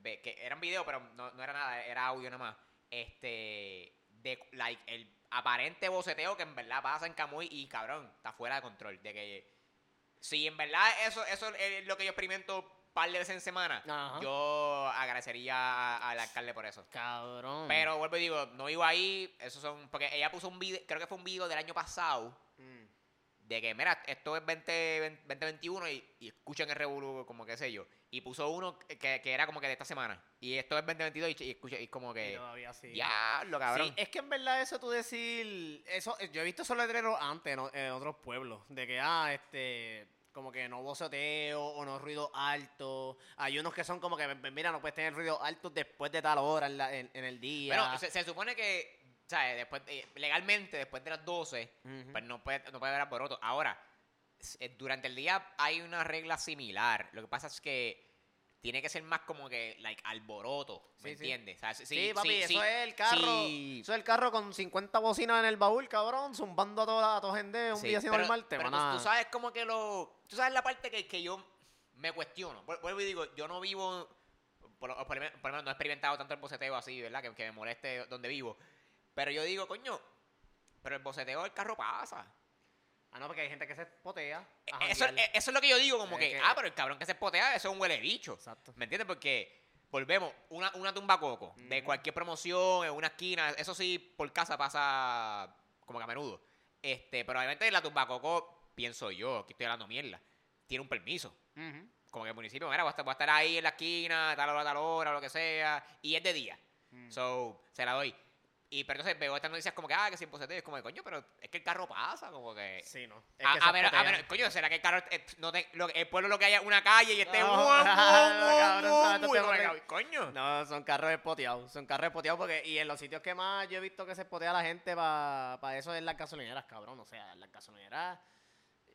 que eran videos, pero no, no era nada, era audio nada más. Este, de like, el aparente boceteo que en verdad pasa en Camuy y cabrón, está fuera de control. De que si en verdad eso, eso es lo que yo experimento par de veces en semana, Ajá. yo agradecería al alcalde por eso. Cabrón. Pero vuelvo y digo, no iba ahí, esos son, porque ella puso un video, creo que fue un video del año pasado, Mm. de que, mira, esto es 20, 2021 y, y escuchen el revolú, como que sé yo. Y puso uno que, que era como que de esta semana. Y esto es 2022 y, y escucha, y como Y que, todavía sí. diablo, cabrón. Sí, es que en verdad eso tú decir, eso, yo he visto esos letreros antes en otros pueblos, de que, ah, este, como que no boceteo o no ruido alto. Hay unos que son como que, mira, no puedes tener ruido alto después de tal hora en, la- en- en el día. Bueno, se, se supone que, ¿sabes? Después, de- legalmente, después de las 12, Ujú. pues no puede, no puede haber alboroto. Ahora, eh, durante el día hay una regla similar. Lo que pasa es que tiene que ser más como que, like, alboroto, ¿me Sí, sí. entiendes? O sea, si- Sí, papi, si- eso si- es el carro. Eso es el carro con 50 bocinas en el baúl, cabrón, zumbando a toda, a toda gente un día así pero- normal, te pero van tú, sabes como que lo... Tú sabes la parte que, que yo me cuestiono. Vuel- Vuelvo y digo, yo no vivo... Por, lo- por lo menos por lo menos no he experimentado tanto el boceteo así, ¿verdad? Que, que me moleste donde vivo. Pero yo digo, coño, pero el boceteo del carro pasa. Ah, no, porque hay gente que se potea. Eh, Eso, eh, eso es lo que yo digo, como Es que, que- ah, pero el cabrón que se potea, eso es un huele bicho. Exacto. ¿Me entiendes? Porque, volvemos, una, una tumba coco de cualquier promoción, en una esquina, eso sí, por casa pasa como que a menudo. Este, pero obviamente la tumba coco, pienso yo, que estoy hablando mierda, tiene un permiso. Como que el municipio, mira, voy a estar, voy a estar ahí en la esquina, tal hora, tal hora, lo que sea, y es de día. Mm. So, se la doy. Y pero entonces veo estas noticias como que, ah, que sin posete. Y es como, coño, pero es que el carro pasa, como que. Sí, no. Es A, que a se ver, a ver, coño, ¿será que el carro eh, no te- lo- el pueblo lo que haya es una calle y esté Coño. No, son carros espoteados. Son carros espoteados porque. Y en los sitios que más yo he visto que se espotea la gente para eso es las gasolineras, cabrón. O sea, las gasolineras.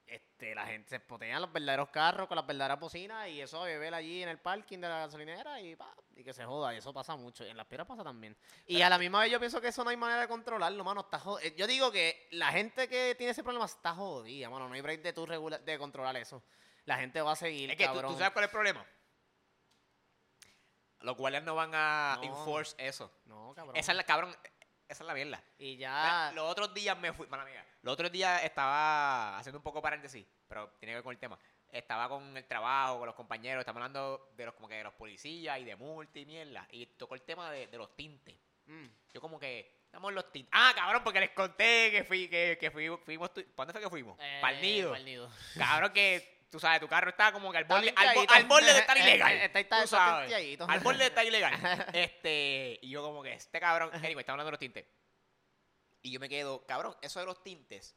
Este, la gente se espotean los verdaderos carros con las verdaderas bocinas y eso a beber allí en el parking de la gasolinera y pa, y que se joda. Y eso pasa mucho. Y en las piedras pasa también. Y a la misma vez yo pienso que eso no hay manera de controlarlo, mano. Está jod- eh, Yo digo que la gente que tiene ese problema está jodida, mano. No hay break de tú regula- de controlar eso. La gente va a seguir, Es que tú, cabrón. tú sabes cuál es el problema. Los guardias no van a No. enforce eso. No, cabrón. Esa es la, cabrón, esa es la mierda. Y ya. Los otros días me fui, mala mía, los otros días estaba haciendo un poco paréntesis, pero tiene que ver con el tema. Estaba con el trabajo, con los compañeros, estamos hablando de los como que de los policías y de multa y mierda. Y tocó el tema de, de los tintes. Mm. Yo como que, estamos en los tintes. Ah, cabrón, porque les conté que fui, que, que fui- fuimos, tu- ¿para dónde fue que fuimos? Eh, nido. pa'l nido. Cabrón que, tú sabes, tu carro está como que al borde, al, bo- al borde de estar ilegal. está- está- tú sabes. Al borde de estar ilegal. Este, y yo como que, este cabrón, anyway, está hablando de los tintes. Y yo me quedo, cabrón, eso de los tintes,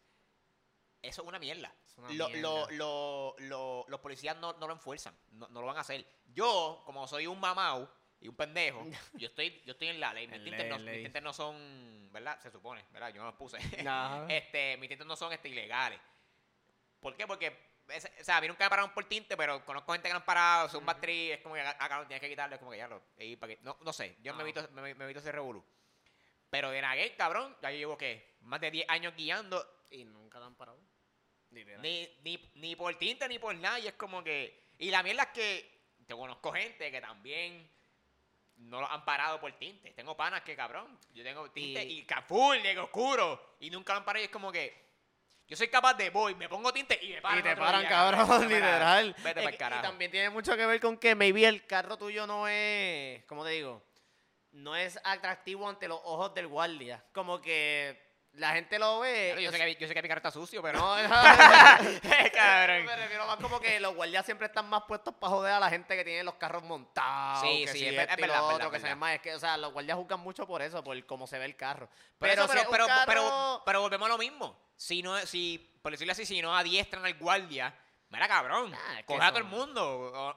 eso es una mierda. Es una Lo- mierda. lo- lo- lo- los policías no, no lo enfuerzan, no, no lo van a hacer. Yo, como soy un mamau y un pendejo, yo estoy, yo estoy en la ley. Mis tintes, ley, no, mis tintes no son, ¿verdad? Se supone, ¿verdad? Yo no los puse. Este, mis tintes no son este, ilegales. ¿Por qué? Porque, o sea, a mí nunca me pararon por tinte, pero conozco gente que no han parado, son Ujú. battery, es como que acá tienes que quitarlo, es como que ya lo, y para que- no, no sé, yo me Ah. evito, me, me evito ese revolú. Pero de Naguet, cabrón, ya yo llevo, ¿qué? Más de 10 años guiando, Y nunca te han parado. Ni, ni, ni por tinte ni por nada, y es como que, y la mierda es que yo conozco gente que también no lo han parado por tinte. Tengo panas que, cabrón, yo tengo tinte Y- y, caful, negro oscuro, y nunca lo han parado, y es como que... Yo soy capaz de voy, me pongo tinte y me paran. Y te paran, día, cabrón, Mira, literal. Vete para el que- y carajo. también tiene mucho que ver con que maybe el carro tuyo no es, ¿cómo te digo? No es atractivo ante los ojos del guardia. Como que la gente lo ve. Claro, yo, sé que, yo sé que mi carro está sucio, pero... No, no, Cabrón. Me refiero más como que los guardias siempre están más puestos para joder a la gente que tiene los carros montados. Sí, que sí, si es verdad, otro, que se llama, es que, o sea, los guardias juzgan mucho por eso, por cómo se ve el carro. Pero, Pero, eso, pero, pero, carro- pero, pero volvemos a lo mismo. Si no, si, por decirlo así, si no adiestran al guardia, mira cabrón, Ah, coge a todo el mundo.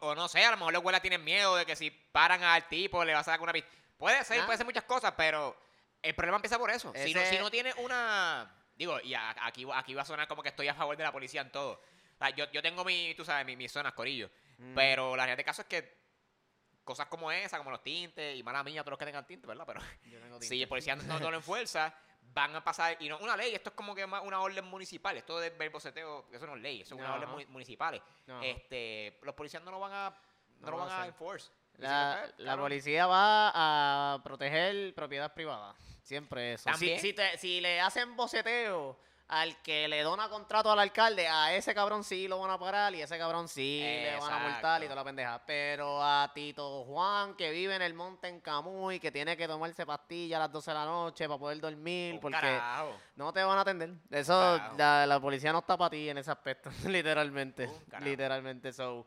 O, o no sé, a lo mejor los guardias tienen miedo de que si paran al tipo le vas a dar una pista. Puede ser, Ah. puede ser muchas cosas, pero el problema empieza por eso. Si, no, si no tiene una... Digo, y a- aquí, aquí va a sonar como que estoy a favor de la policía en todo. O sea, yo, yo tengo mi, tú sabes, mi- mis zonas, corillo. Mm. Pero la realidad del caso es que cosas como esa, como los tintes, y mala mía, todos los que tengan tintes, ¿verdad? Pero Yo si tinte. el policía no, no lo enfuerza, van a pasar, y no una ley, esto es como que una orden municipal, esto de verboceteo, eso no es ley, eso es una orden muni- municipales. Ajá. Este, los policías no lo van a, no, No lo van a enforce. La, Dicen, "Eh, la cabrón". policía va a proteger propiedad privada. Siempre eso. Si, También. si, te- si le hacen boceteo al que le dona contrato al alcalde, a ese cabrón sí lo van a parar y a ese cabrón sí le van a multar y toda la pendeja. Pero a Tito Juan, que vive en el monte en Camuy, que tiene que tomarse pastillas a las 12 de la noche para poder dormir, porque carajo. no te van a atender. Eso, la, la policía no está para ti en ese aspecto, literalmente. Literalmente, so.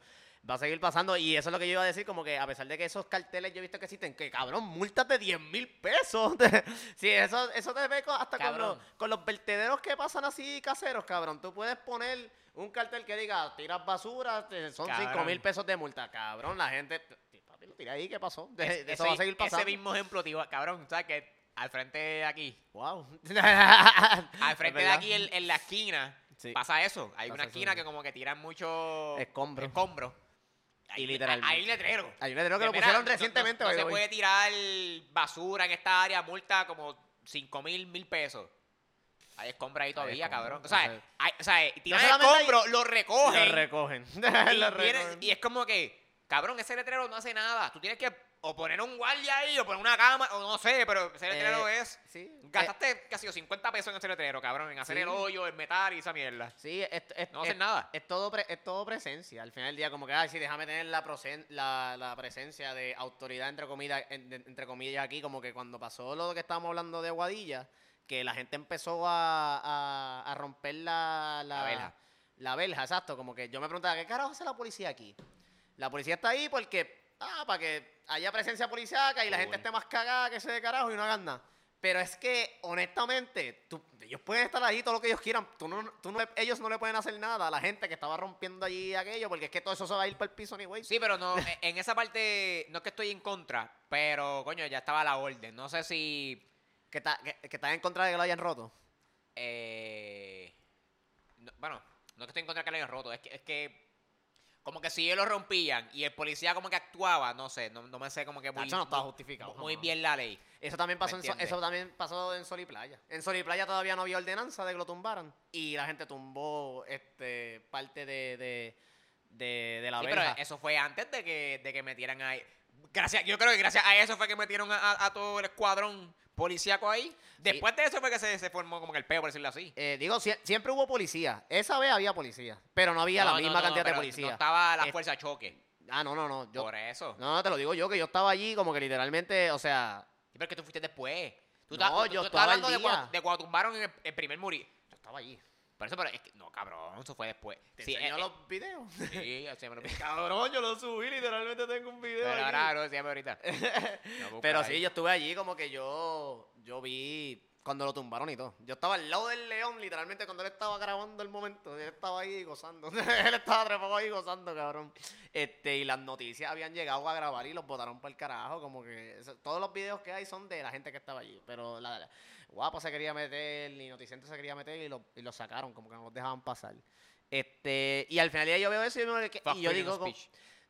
Va a seguir pasando. Y eso es lo que yo iba a decir, como que a pesar de que esos carteles yo he visto que existen, que cabrón, multas de 10 mil pesos. sí, eso, eso te ve hasta con los, con los vertederos que pasan así caseros, cabrón. Tú puedes poner un cartel que diga, tiras basura, son Cabrón. 5 mil pesos de multa. Cabrón, la gente, papi, lo tira ahí, ¿qué pasó? Es- eso ese, va a seguir pasando. ese mismo ejemplo, tío, cabrón, ¿sabes que Al frente de aquí, Wow. al frente de aquí en, en la esquina, Sí. pasa eso. Hay Pasa una esquina que como que tiran mucho Escombro. escombro. Ahí- literalmente. Hay un letrero. Hay un letrero que lo Mira, pusieron no- no- recientemente. No, se puede tirar basura en esta área, multa como 5 mil, mil pesos. Hay escombro ahí todavía, cabrón. O sea, hay, o sea tiran solamente hay- lo recogen. Lo recogen. y, Lo recogen. y es como que, cabrón, ese letrero no hace nada. Tú tienes que o poner un guardia ahí, o poner una cama, o no sé, pero ese letrero Eh, es... Sí. Gastaste casi 50 pesos en ese letrero, cabrón, en hacer Sí. el hoyo, el metal y esa mierda. Sí, es, es- No hacen nada. Es todo, pre- es todo presencia. Al final del día, como que, ay, sí, déjame tener la, prosen- la, la presencia de autoridad, entre comillas, entre comillas, aquí. Como que cuando pasó lo que estábamos hablando de Aguadilla, que la gente empezó a, a- a romper la, La verja. La verja, exacto. Como que yo me preguntaba, ¿qué carajo hace la policía aquí? La policía está ahí porque, ah, para que haya presencia policíaca y la gente esté más cagada que ese de carajo y no hagan nada. Pero es que, honestamente, tú- ellos pueden estar ahí todo lo que ellos quieran. Tú no, tú no ellos no le pueden hacer nada a la gente que estaba rompiendo allí aquello, porque es que todo eso se va a ir para el piso, ni güey. Sí, pero no, en esa parte no es que estoy en contra, pero coño, ya estaba la orden. No sé si Que, está, que, que en contra de que lo hayan roto. eh, no- bueno, no es que estoy en contra de que lo hayan roto, es que, es que como que si ellos lo rompían y el policía como que actuaba, no sé, no, no me sé como que muy, no estaba muy- justificado. muy jamás. bien la ley. Eso también pasó, ¿Me en, eso también pasó en Sol y Playa. En Sol y Playa todavía no había ordenanza de que lo tumbaran. Y la gente tumbó este parte de, de, de, de la Sí, verja. pero eso fue antes de que, de que metieran ahí. Gracias, yo creo que gracias a eso fue que metieron a, a- a todo el escuadrón policíaco ahí. Después de eso fue que se, se formó como que el peo, por decirlo así. Eh, digo, sie- siempre hubo policía. Esa vez había policía. Pero no había No, la no, misma no, cantidad de policía. No estaba la fuerza de choque. Ah, no, no, no. Yo, por eso. no, no, te lo digo yo, que yo estaba allí como que literalmente, o sea... Sí, pero es que tú fuiste después. Tú No, estás- tú- yo tú estaba al hablando de día. cuando, de cuando tumbaron el, el primer muri. Yo estaba allí. Por eso, pero es que, no, cabrón, eso fue después. Te Sí, enseño eh, los videos. eh, sí, me lo Cabrón, yo lo subí, literalmente tengo un video Pero ahora, no, sí, ahorita. No, Pero ahí. sí, yo estuve allí como que yo, yo vi cuando lo tumbaron y todo. Yo estaba al lado del león, literalmente, cuando él estaba grabando el momento. Él estaba ahí gozando. él estaba trepado ahí gozando, cabrón. Este, y las noticias habían llegado a grabar y los botaron para el carajo. Como que todos los videos que hay son de la gente que estaba allí. Pero la, la- Guapa se quería meter, y Noticiente se quería meter y lo, y lo sacaron, como que no los dejaban pasar. Este, y al final día yo veo eso y, me- Fuck y yo digo, como-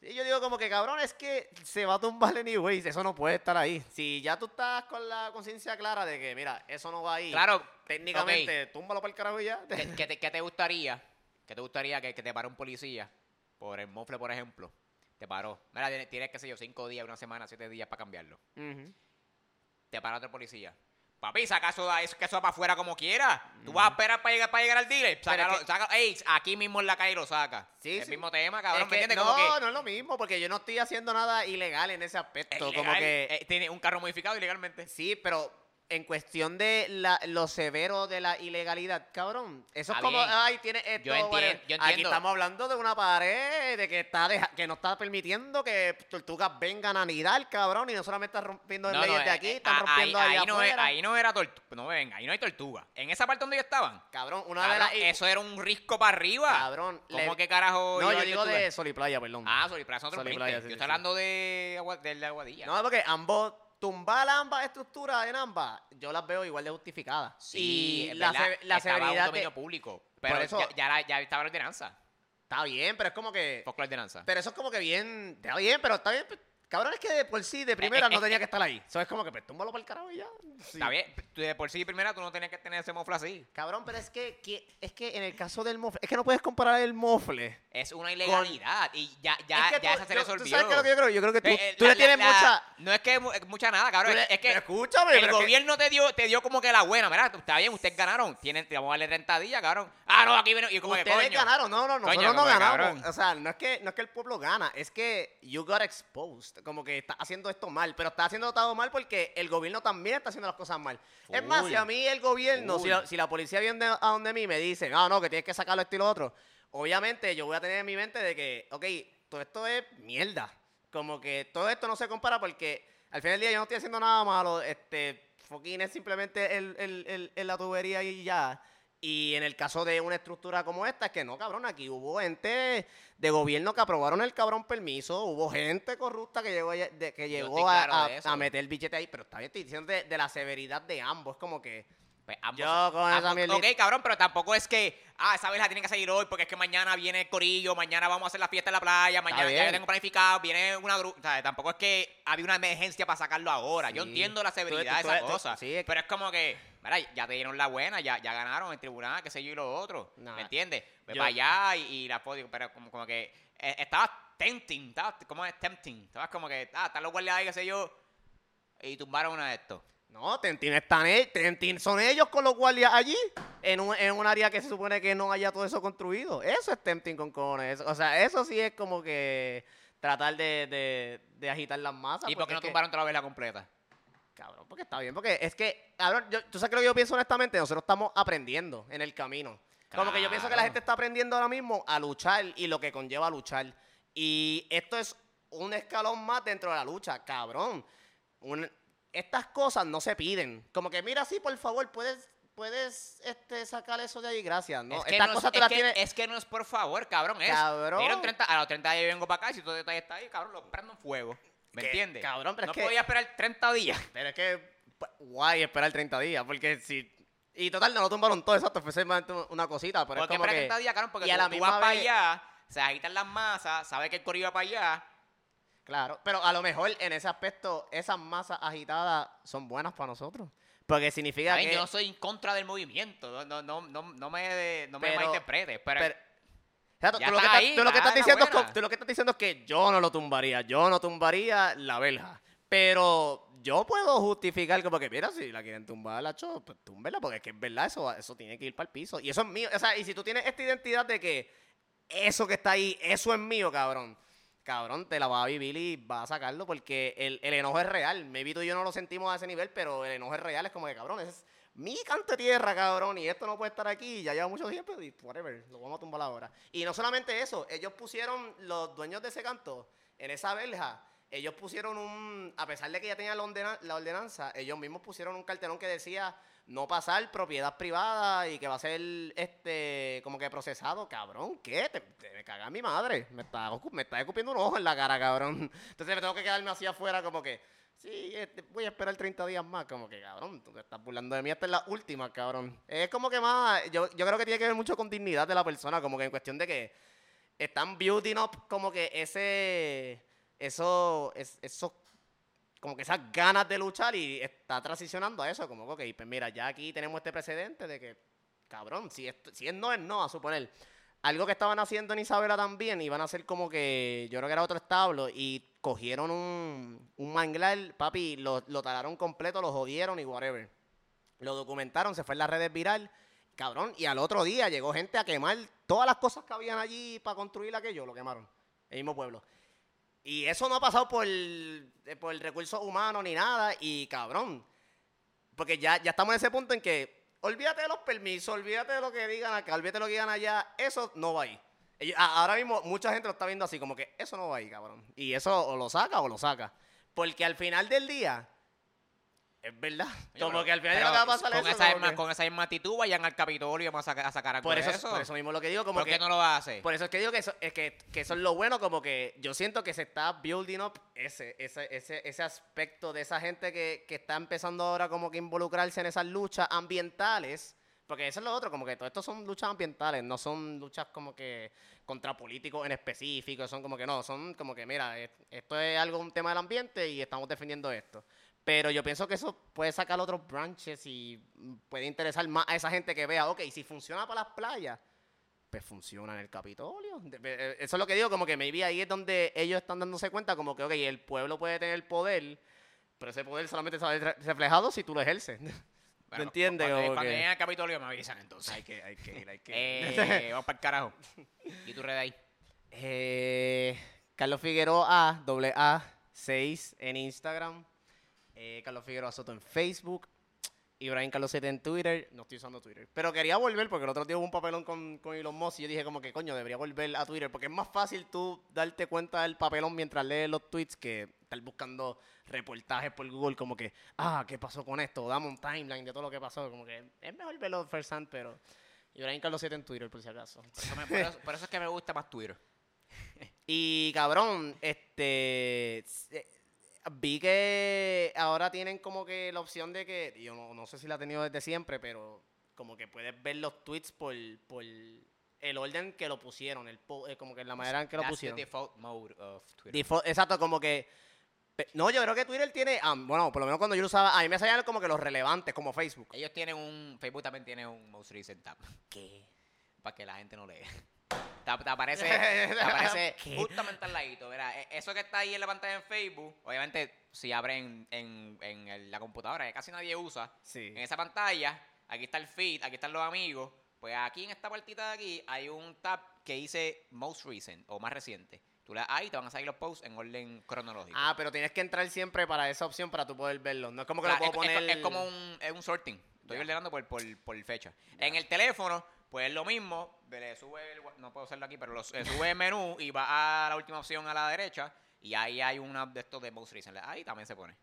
y yo digo como que cabrón, es que se va a tumbar anyways, eso no puede estar ahí. Si ya tú estás con la conciencia clara de que, mira, eso no va ahí. Claro, Técnicamente, túmbalo para el carajo y ya. ¿qué, qué te, qué te gustaría? ¿Qué te gustaría que, que te pare un policía? Por el mofle, por ejemplo. Te paró. Mira, tienes, tienes, qué sé yo, cinco días, una semana, siete días para cambiarlo. Te para otro policía. Papi, saca eso, eso, que eso para afuera como quiera. Tú vas a esperar para llegar, para llegar al dealer. Es Sácalo, que- saca, ey, aquí mismo en la calle lo saca. Sí, el sí. mismo tema, cabrón. Es ¿Me que entiendes? no, como que no es lo mismo, porque yo no estoy haciendo nada ilegal en ese es aspecto. como ilegal, que. eh, tiene un carro modificado ilegalmente. Sí, pero en cuestión de la, lo severo de la ilegalidad, cabrón. Eso es como, bien. ay, tiene esto. Yo entien- whatever. yo Aquí entiendo. estamos hablando de una pared de que está deja- que no está permitiendo que tortugas vengan a anidar, cabrón, y no solamente están rompiendo No, leyes no, de eh, aquí, eh, están rompiendo ahí, allá ahí no, ahí no era tortuga. No venga, ahí no hay tortuga. En esa parte donde ellos estaban. Cabrón, una cabrón, de las... eso era un risco para arriba. Cabrón, ¿Cómo le- que carajo? No, yo digo de Sol y Playa, perdón. Ah, Sol y 20. Playa, Yo sí, estoy sí. hablando de, agua, de la aguadilla. No, porque ambos, tumbar ambas estructuras en ambas, yo las veo igual de justificadas. sí, y la, verdad, se- la estaba un severidad de... dominio público. Pero eso- ya, ya, estaba la ordenanza. Está bien, pero es como que... Fuck la ordenanza. Pero eso es como que bien... Está bien, pero está bien... Cabrón, es que de por sí, de primera, eh, no eh, tenía que estar ahí. Eso es como que, pues, túmbalo para el carajo y ya. Sí. Está bien, tú de por sí primera tú no tenías que tener ese mofle así. Cabrón, pero es que, que- es que en el caso del mofle... Es que no puedes comparar el mofle. Es una ilegalidad y ya, ya, es que ya tú- esa se yo- resolvió. ¿Tú sabes qué es lo que yo creo? Yo creo que tú, Eh, eh, tú la- le tienes la- la- mucha... No es que mu- mucha nada, cabrón. le- es que pero escúchame, el pero es que- gobierno te dio te dio como que la buena. Mira, está bien, ustedes ganaron. Tienen, te vamos a darle rentadilla, cabrón. Ah, no, aquí viene. Y como que Ustedes coño. ganaron, no, no, nosotros Coño, no como que ganamos. cabrón. O sea, no es, que, no es que el pueblo gana, es que you got exposed. Como que está haciendo esto mal, pero está haciendo todo mal porque el gobierno también está haciendo las cosas mal. Es más, si a mí el gobierno, si la, si la policía viene a donde mí me dice, no, no, que tienes que sacarlo esto y lo otro, obviamente yo voy a tener en mi mente de que, ok, todo esto es mierda. Como que todo esto no se compara porque al final del día yo no estoy haciendo nada malo. Este, fucking es simplemente el, el, el- el- la tubería y ya. Y en el caso de una estructura como esta, es que no, cabrón, aquí hubo gente de gobierno que aprobaron el cabrón permiso, hubo gente corrupta que llegó, a- de- que llegó a, a- meter billete ahí, pero está bien, estoy diciendo de, de la severidad de ambos, como que... Pues ambos- Yo con esa ambos- mierdita- Ok, cabrón, pero tampoco es que, ah, esa vez la tienen que salir hoy porque es que mañana viene el corillo, mañana vamos a hacer la fiesta en la playa, mañana ya yo tengo planificado, viene una grupa. O sea, tampoco es que había una emergencia para sacarlo ahora. Yo entiendo la severidad tú- de esa tú- cosa. sí, es que- pero es como que, mira, ya te dieron la buena, ya, ya ganaron el tribunal, qué sé yo y lo otro. Nah. ¿Me entiendes? Ve Yo- para allá y, y la foto, pero como, como que eh, estaba tempting, estaba, ¿cómo es tempting? Estabas como que, ah, están los guardias ahí, qué sé yo, y tumbaron una de estos. No, Tentin están ellos, Tentin son ellos con los guardias allí, en un, en un área que se supone que no haya todo eso construido. Eso es Tempting con cojones. O sea, eso sí es como que tratar de, de, de agitar las masas. ¿Y por qué no tumbaron toda la vez la completa? Cabrón, porque está bien, porque es que, cabrón, yo, tú sabes que lo que yo pienso honestamente, nosotros estamos aprendiendo en el camino. Como que yo pienso que la gente está aprendiendo ahora mismo a luchar y lo que conlleva luchar. Y esto es un escalón más dentro de la lucha, cabrón. Un- estas cosas no se piden. Como que, mira, sí, por favor, puedes, puedes este, sacar eso de ahí, gracias. ¿no? Es que, estas no, cosas es, que, es que no es por favor, cabrón. Es, Cabrón. dieron 30, a los 30 días yo vengo para acá y si todo detalle está ahí, cabrón, lo prendo en fuego. ¿Me entiendes? cabrón, pero no es que- podía esperar 30 días. Pero es que, pues, guay esperar 30 días, porque si... Y total, no lo tumbaron todo, exacto, fue simplemente una cosita, pero porque es como que... 30 días, cabrón, porque y a tú, la tú misma vas para vez- allá, se agitan las masas, sabes que el corrido va para allá. Claro, pero a lo mejor en ese aspecto, esas masas agitadas son buenas para nosotros. Porque significa Ay, que... Yo no soy en contra del movimiento, no, no, no, no, no me, no me malinterpretes, pero, pero- Exacto, Ya tú, lo que está estás- tú lo que diciendo es que, tú lo que estás diciendo es que yo no lo tumbaría, yo no tumbaría la verja. Pero yo puedo justificar que, mira, si la quieren tumbar la cho, pues túmbela, porque es que es verdad, eso, eso tiene que ir para el piso. Y eso es mío. O sea, y si tú tienes esta identidad de que eso que está ahí, eso es mío, cabrón. Cabrón, te la va a vivir y va a sacarlo porque el, el enojo es real. Maybe tú y yo no lo sentimos a ese nivel, pero el enojo es real. Es como que, cabrón, es mi canto de tierra, cabrón, y esto no puede estar aquí. Ya lleva mucho tiempo y whatever, lo vamos a tumbar ahora. Y no solamente eso, ellos pusieron, los dueños de ese canto, en esa verja, ellos pusieron un, a pesar de que ya tenían la, la ordenanza, ellos mismos pusieron un cartelón que decía no pasar propiedad privada y que va a ser este como que procesado, cabrón, ¿qué? Te, me caga mi madre, me está, me está escupiendo un ojo en la cara, cabrón. Entonces me tengo que quedarme así afuera como que, sí, este, voy a esperar 30 días más, como que, cabrón, tú te estás burlando de mí, esta es la última, cabrón. Es como que más, yo, yo creo que tiene que ver mucho con dignidad de la persona, como que en cuestión de que están building up como que ese, eso, es, eso, como que esas ganas de luchar y está transicionando a eso, como que, pues mira, ya aquí tenemos este precedente de que, cabrón, si, si es no, es no, a suponer. Algo que estaban haciendo en Isabela también, iban a hacer como que, yo creo que era otro establo, y cogieron un, un manglar, papi, lo, lo talaron completo, lo jodieron y whatever. Lo documentaron, se fue en las redes viral, cabrón, y al otro día llegó gente a quemar todas las cosas que habían allí para construir aquello, lo quemaron, el mismo pueblo. Y eso no ha pasado por, eh, por el recurso humano ni nada, y cabrón, porque ya, ya estamos en ese punto en que olvídate de los permisos, olvídate de lo que digan acá, olvídate de lo que digan allá, eso no va ahí. Ahora mismo mucha gente lo está viendo así, como que eso no va ahí, cabrón. Y eso o lo saca o lo saca. Porque al final del día, es verdad. Como pero- que al final pero lo que va a pasar con eso. esa, misma, que- con esa misma actitud vayan al Capitolio y vamos a sacar, a sacar algo por, de eso, eso. por eso mismo lo que digo, como ¿Por que qué no lo hace? por eso es que digo que eso, es que, que eso es lo bueno, como que yo siento que se está building up ese, ese, ese, ese aspecto de esa gente que, que está empezando ahora como que involucrarse en esas luchas ambientales. Porque eso es lo otro, como que todo esto son luchas ambientales, no son luchas como que contra políticos en específico, son como que no, son como que mira, es- esto es algo, un tema del ambiente y estamos defendiendo esto. Pero yo pienso que eso puede sacar otros branches y puede interesar más a esa gente que vea, ok, si funciona para las playas, pues funciona en el Capitolio. De- eh, Eso es lo que digo, como que maybe ahí es donde ellos están dándose cuenta, como que, ok, el pueblo puede tener poder, pero ese poder solamente se va a ver reflejado si tú lo ejerces. ¿Me Bueno, entiendes? Cuando, cuando lleguen al Capitolio me avisan entonces. Hay que, hay que ir, hay que ir. Eh, vamos para el carajo. ¿Y tu red ahí? Eh, Carlos Figueroa doble A, 6 en Instagram. Eh, Carlos Figueroa Soto en Facebook. Ibrahim Carlos 7 en Twitter. No estoy usando Twitter. Pero quería volver porque el otro día hubo un papelón con, con Elon Musk y yo dije como que coño, debería volver a Twitter porque es más fácil tú darte cuenta del papelón mientras lees los tweets que estar buscando reportajes por Google como que, ah, ¿qué pasó con esto? Dame un timeline de todo lo que pasó. Como que es mejor verlo first hand, pero... Ibrahim Carlos 7 en Twitter por si acaso. Por eso, me- por eso- por eso es que me gusta más Twitter. Y cabrón, este vi que ahora tienen como que la opción de que, yo no, no sé si la he tenido desde siempre, pero como que puedes ver los tweets por, por el orden que lo pusieron, el po- eh, como que la manera en que lo That's the pusieron. default mode of Twitter. Default- exacto, como que no, yo creo que Twitter tiene, ah, bueno, por lo menos cuando yo lo usaba, a mí me salían como que los relevantes, como Facebook. Ellos tienen un. Facebook también tiene un most recent tab. ¿Qué? Para que la gente no lea. Te, te aparece, te aparece ¿Qué? justamente al ladito. Mira, e- eso que está ahí en la pantalla en Facebook, obviamente, si abren en, la computadora, que casi nadie usa, Sí. en esa pantalla, aquí está el feed, aquí están los amigos. Pues aquí en esta partita de aquí hay un tab que dice Most Recent o más reciente. Tú le das ahí y te van a salir los posts en orden cronológico. Ah, pero tienes que entrar siempre para esa opción para tú poder verlo. No es como que Claro, lo puedo es, poner. es como un, es un sorting. Estoy ordenando por, por, por fecha. En el teléfono, pues es lo mismo. Le sube el, no puedo hacerlo aquí, pero lo, le sube el menú y va a la última opción a la derecha. Y ahí hay una de estos de Most Recent. Ahí también se pone.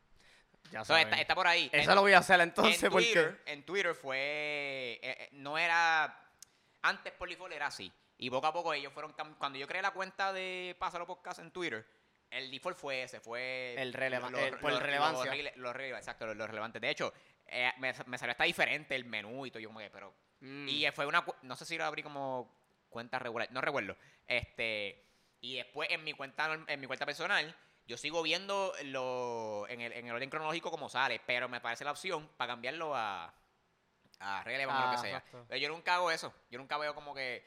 Ya So, saben. está, está por ahí. Eso En- lo voy a hacer entonces en porque... Twitter, en Twitter fue. eh, eh, no era. Antes default era así. Y poco a poco ellos fueron. Cuando yo creé la cuenta de Pásalo Podcast en Twitter, el default fue ese. Fue. El releva- lo- el- por lo- relevancia. Lo, lo exacto, lo, lo relevante. De hecho, eh, me, me salió hasta diferente el menú y todo. Yo como que, pero. Mm. Y fue una. No sé si lo abrí como cuenta regular. No recuerdo. Este. Y después en mi cuenta, en mi cuenta personal, yo sigo viendo lo, en, el, en el orden cronológico como sale, pero me parece la opción para cambiarlo a, a relevant o lo Ah, que sea. exacto. Pero yo nunca hago eso. Yo nunca veo como que.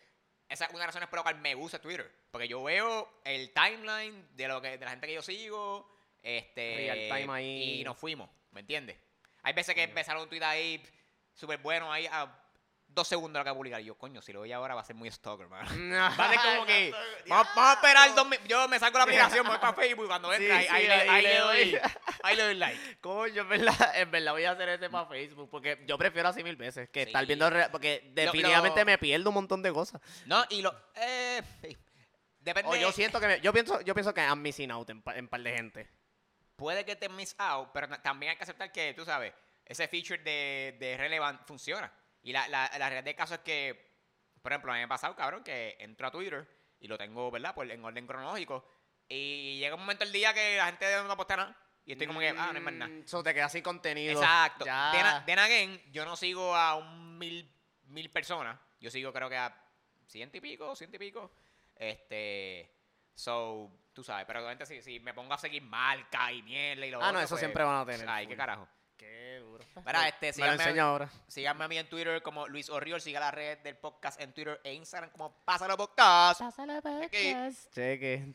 Esa es una de las razones por la me gusta Twitter. Porque yo veo el timeline de lo que de la gente que yo sigo. Este. Real time ahí. Y nos fuimos. ¿Me entiendes? Hay veces que empezaron un tweet ahí súper bueno ahí a dos segundos lo que publicar. Y yo, coño, si lo voy ahora va a ser muy stalker, man. Va a ser como que. Vamos, vamos a esperar dos mi- Yo me saco la aplicación, voy para Facebook cuando Sí, ahí, sí, ahí le, ahí ahí le doy. Ahí le doy like. Coño, en verdad, en verdad voy a hacer ese para Facebook porque yo prefiero así mil veces que estar viendo porque definitivamente me pierdo un montón de cosas. No, y lo. Eh. Depende. O yo siento que me- yo pienso yo pienso que I'm missing out en, en par de gente. puede que te miss out, pero también hay que aceptar que, tú sabes, ese feature de, de relevant funciona. Y la, la, la realidad del caso es que, por ejemplo, a mí me ha pasado, cabrón, que entro a Twitter y lo tengo, ¿verdad? Por, en orden cronológico. Y llega un momento del día que la gente no posta nada. Y estoy como que, ah, no hay más nada. Mm, So te quedas sin contenido. Exacto. Ya. Then, again, yo no sigo a un mil, mil personas. Yo sigo creo que a ciento y pico, ciento y pico. Este. So, tú sabes, pero obviamente si, si me pongo a seguir marca y mierda y lo Ah, no, eso pues, siempre van a tener. Ay, qué carajo. Qué duro. Mira, este, me lo síganme- enseño ahora. Síganme a mí en Twitter como Luis Orriol. Siga la red del podcast en Twitter e Instagram como Pásalo Podcast. Pásala Cheque. Cheque.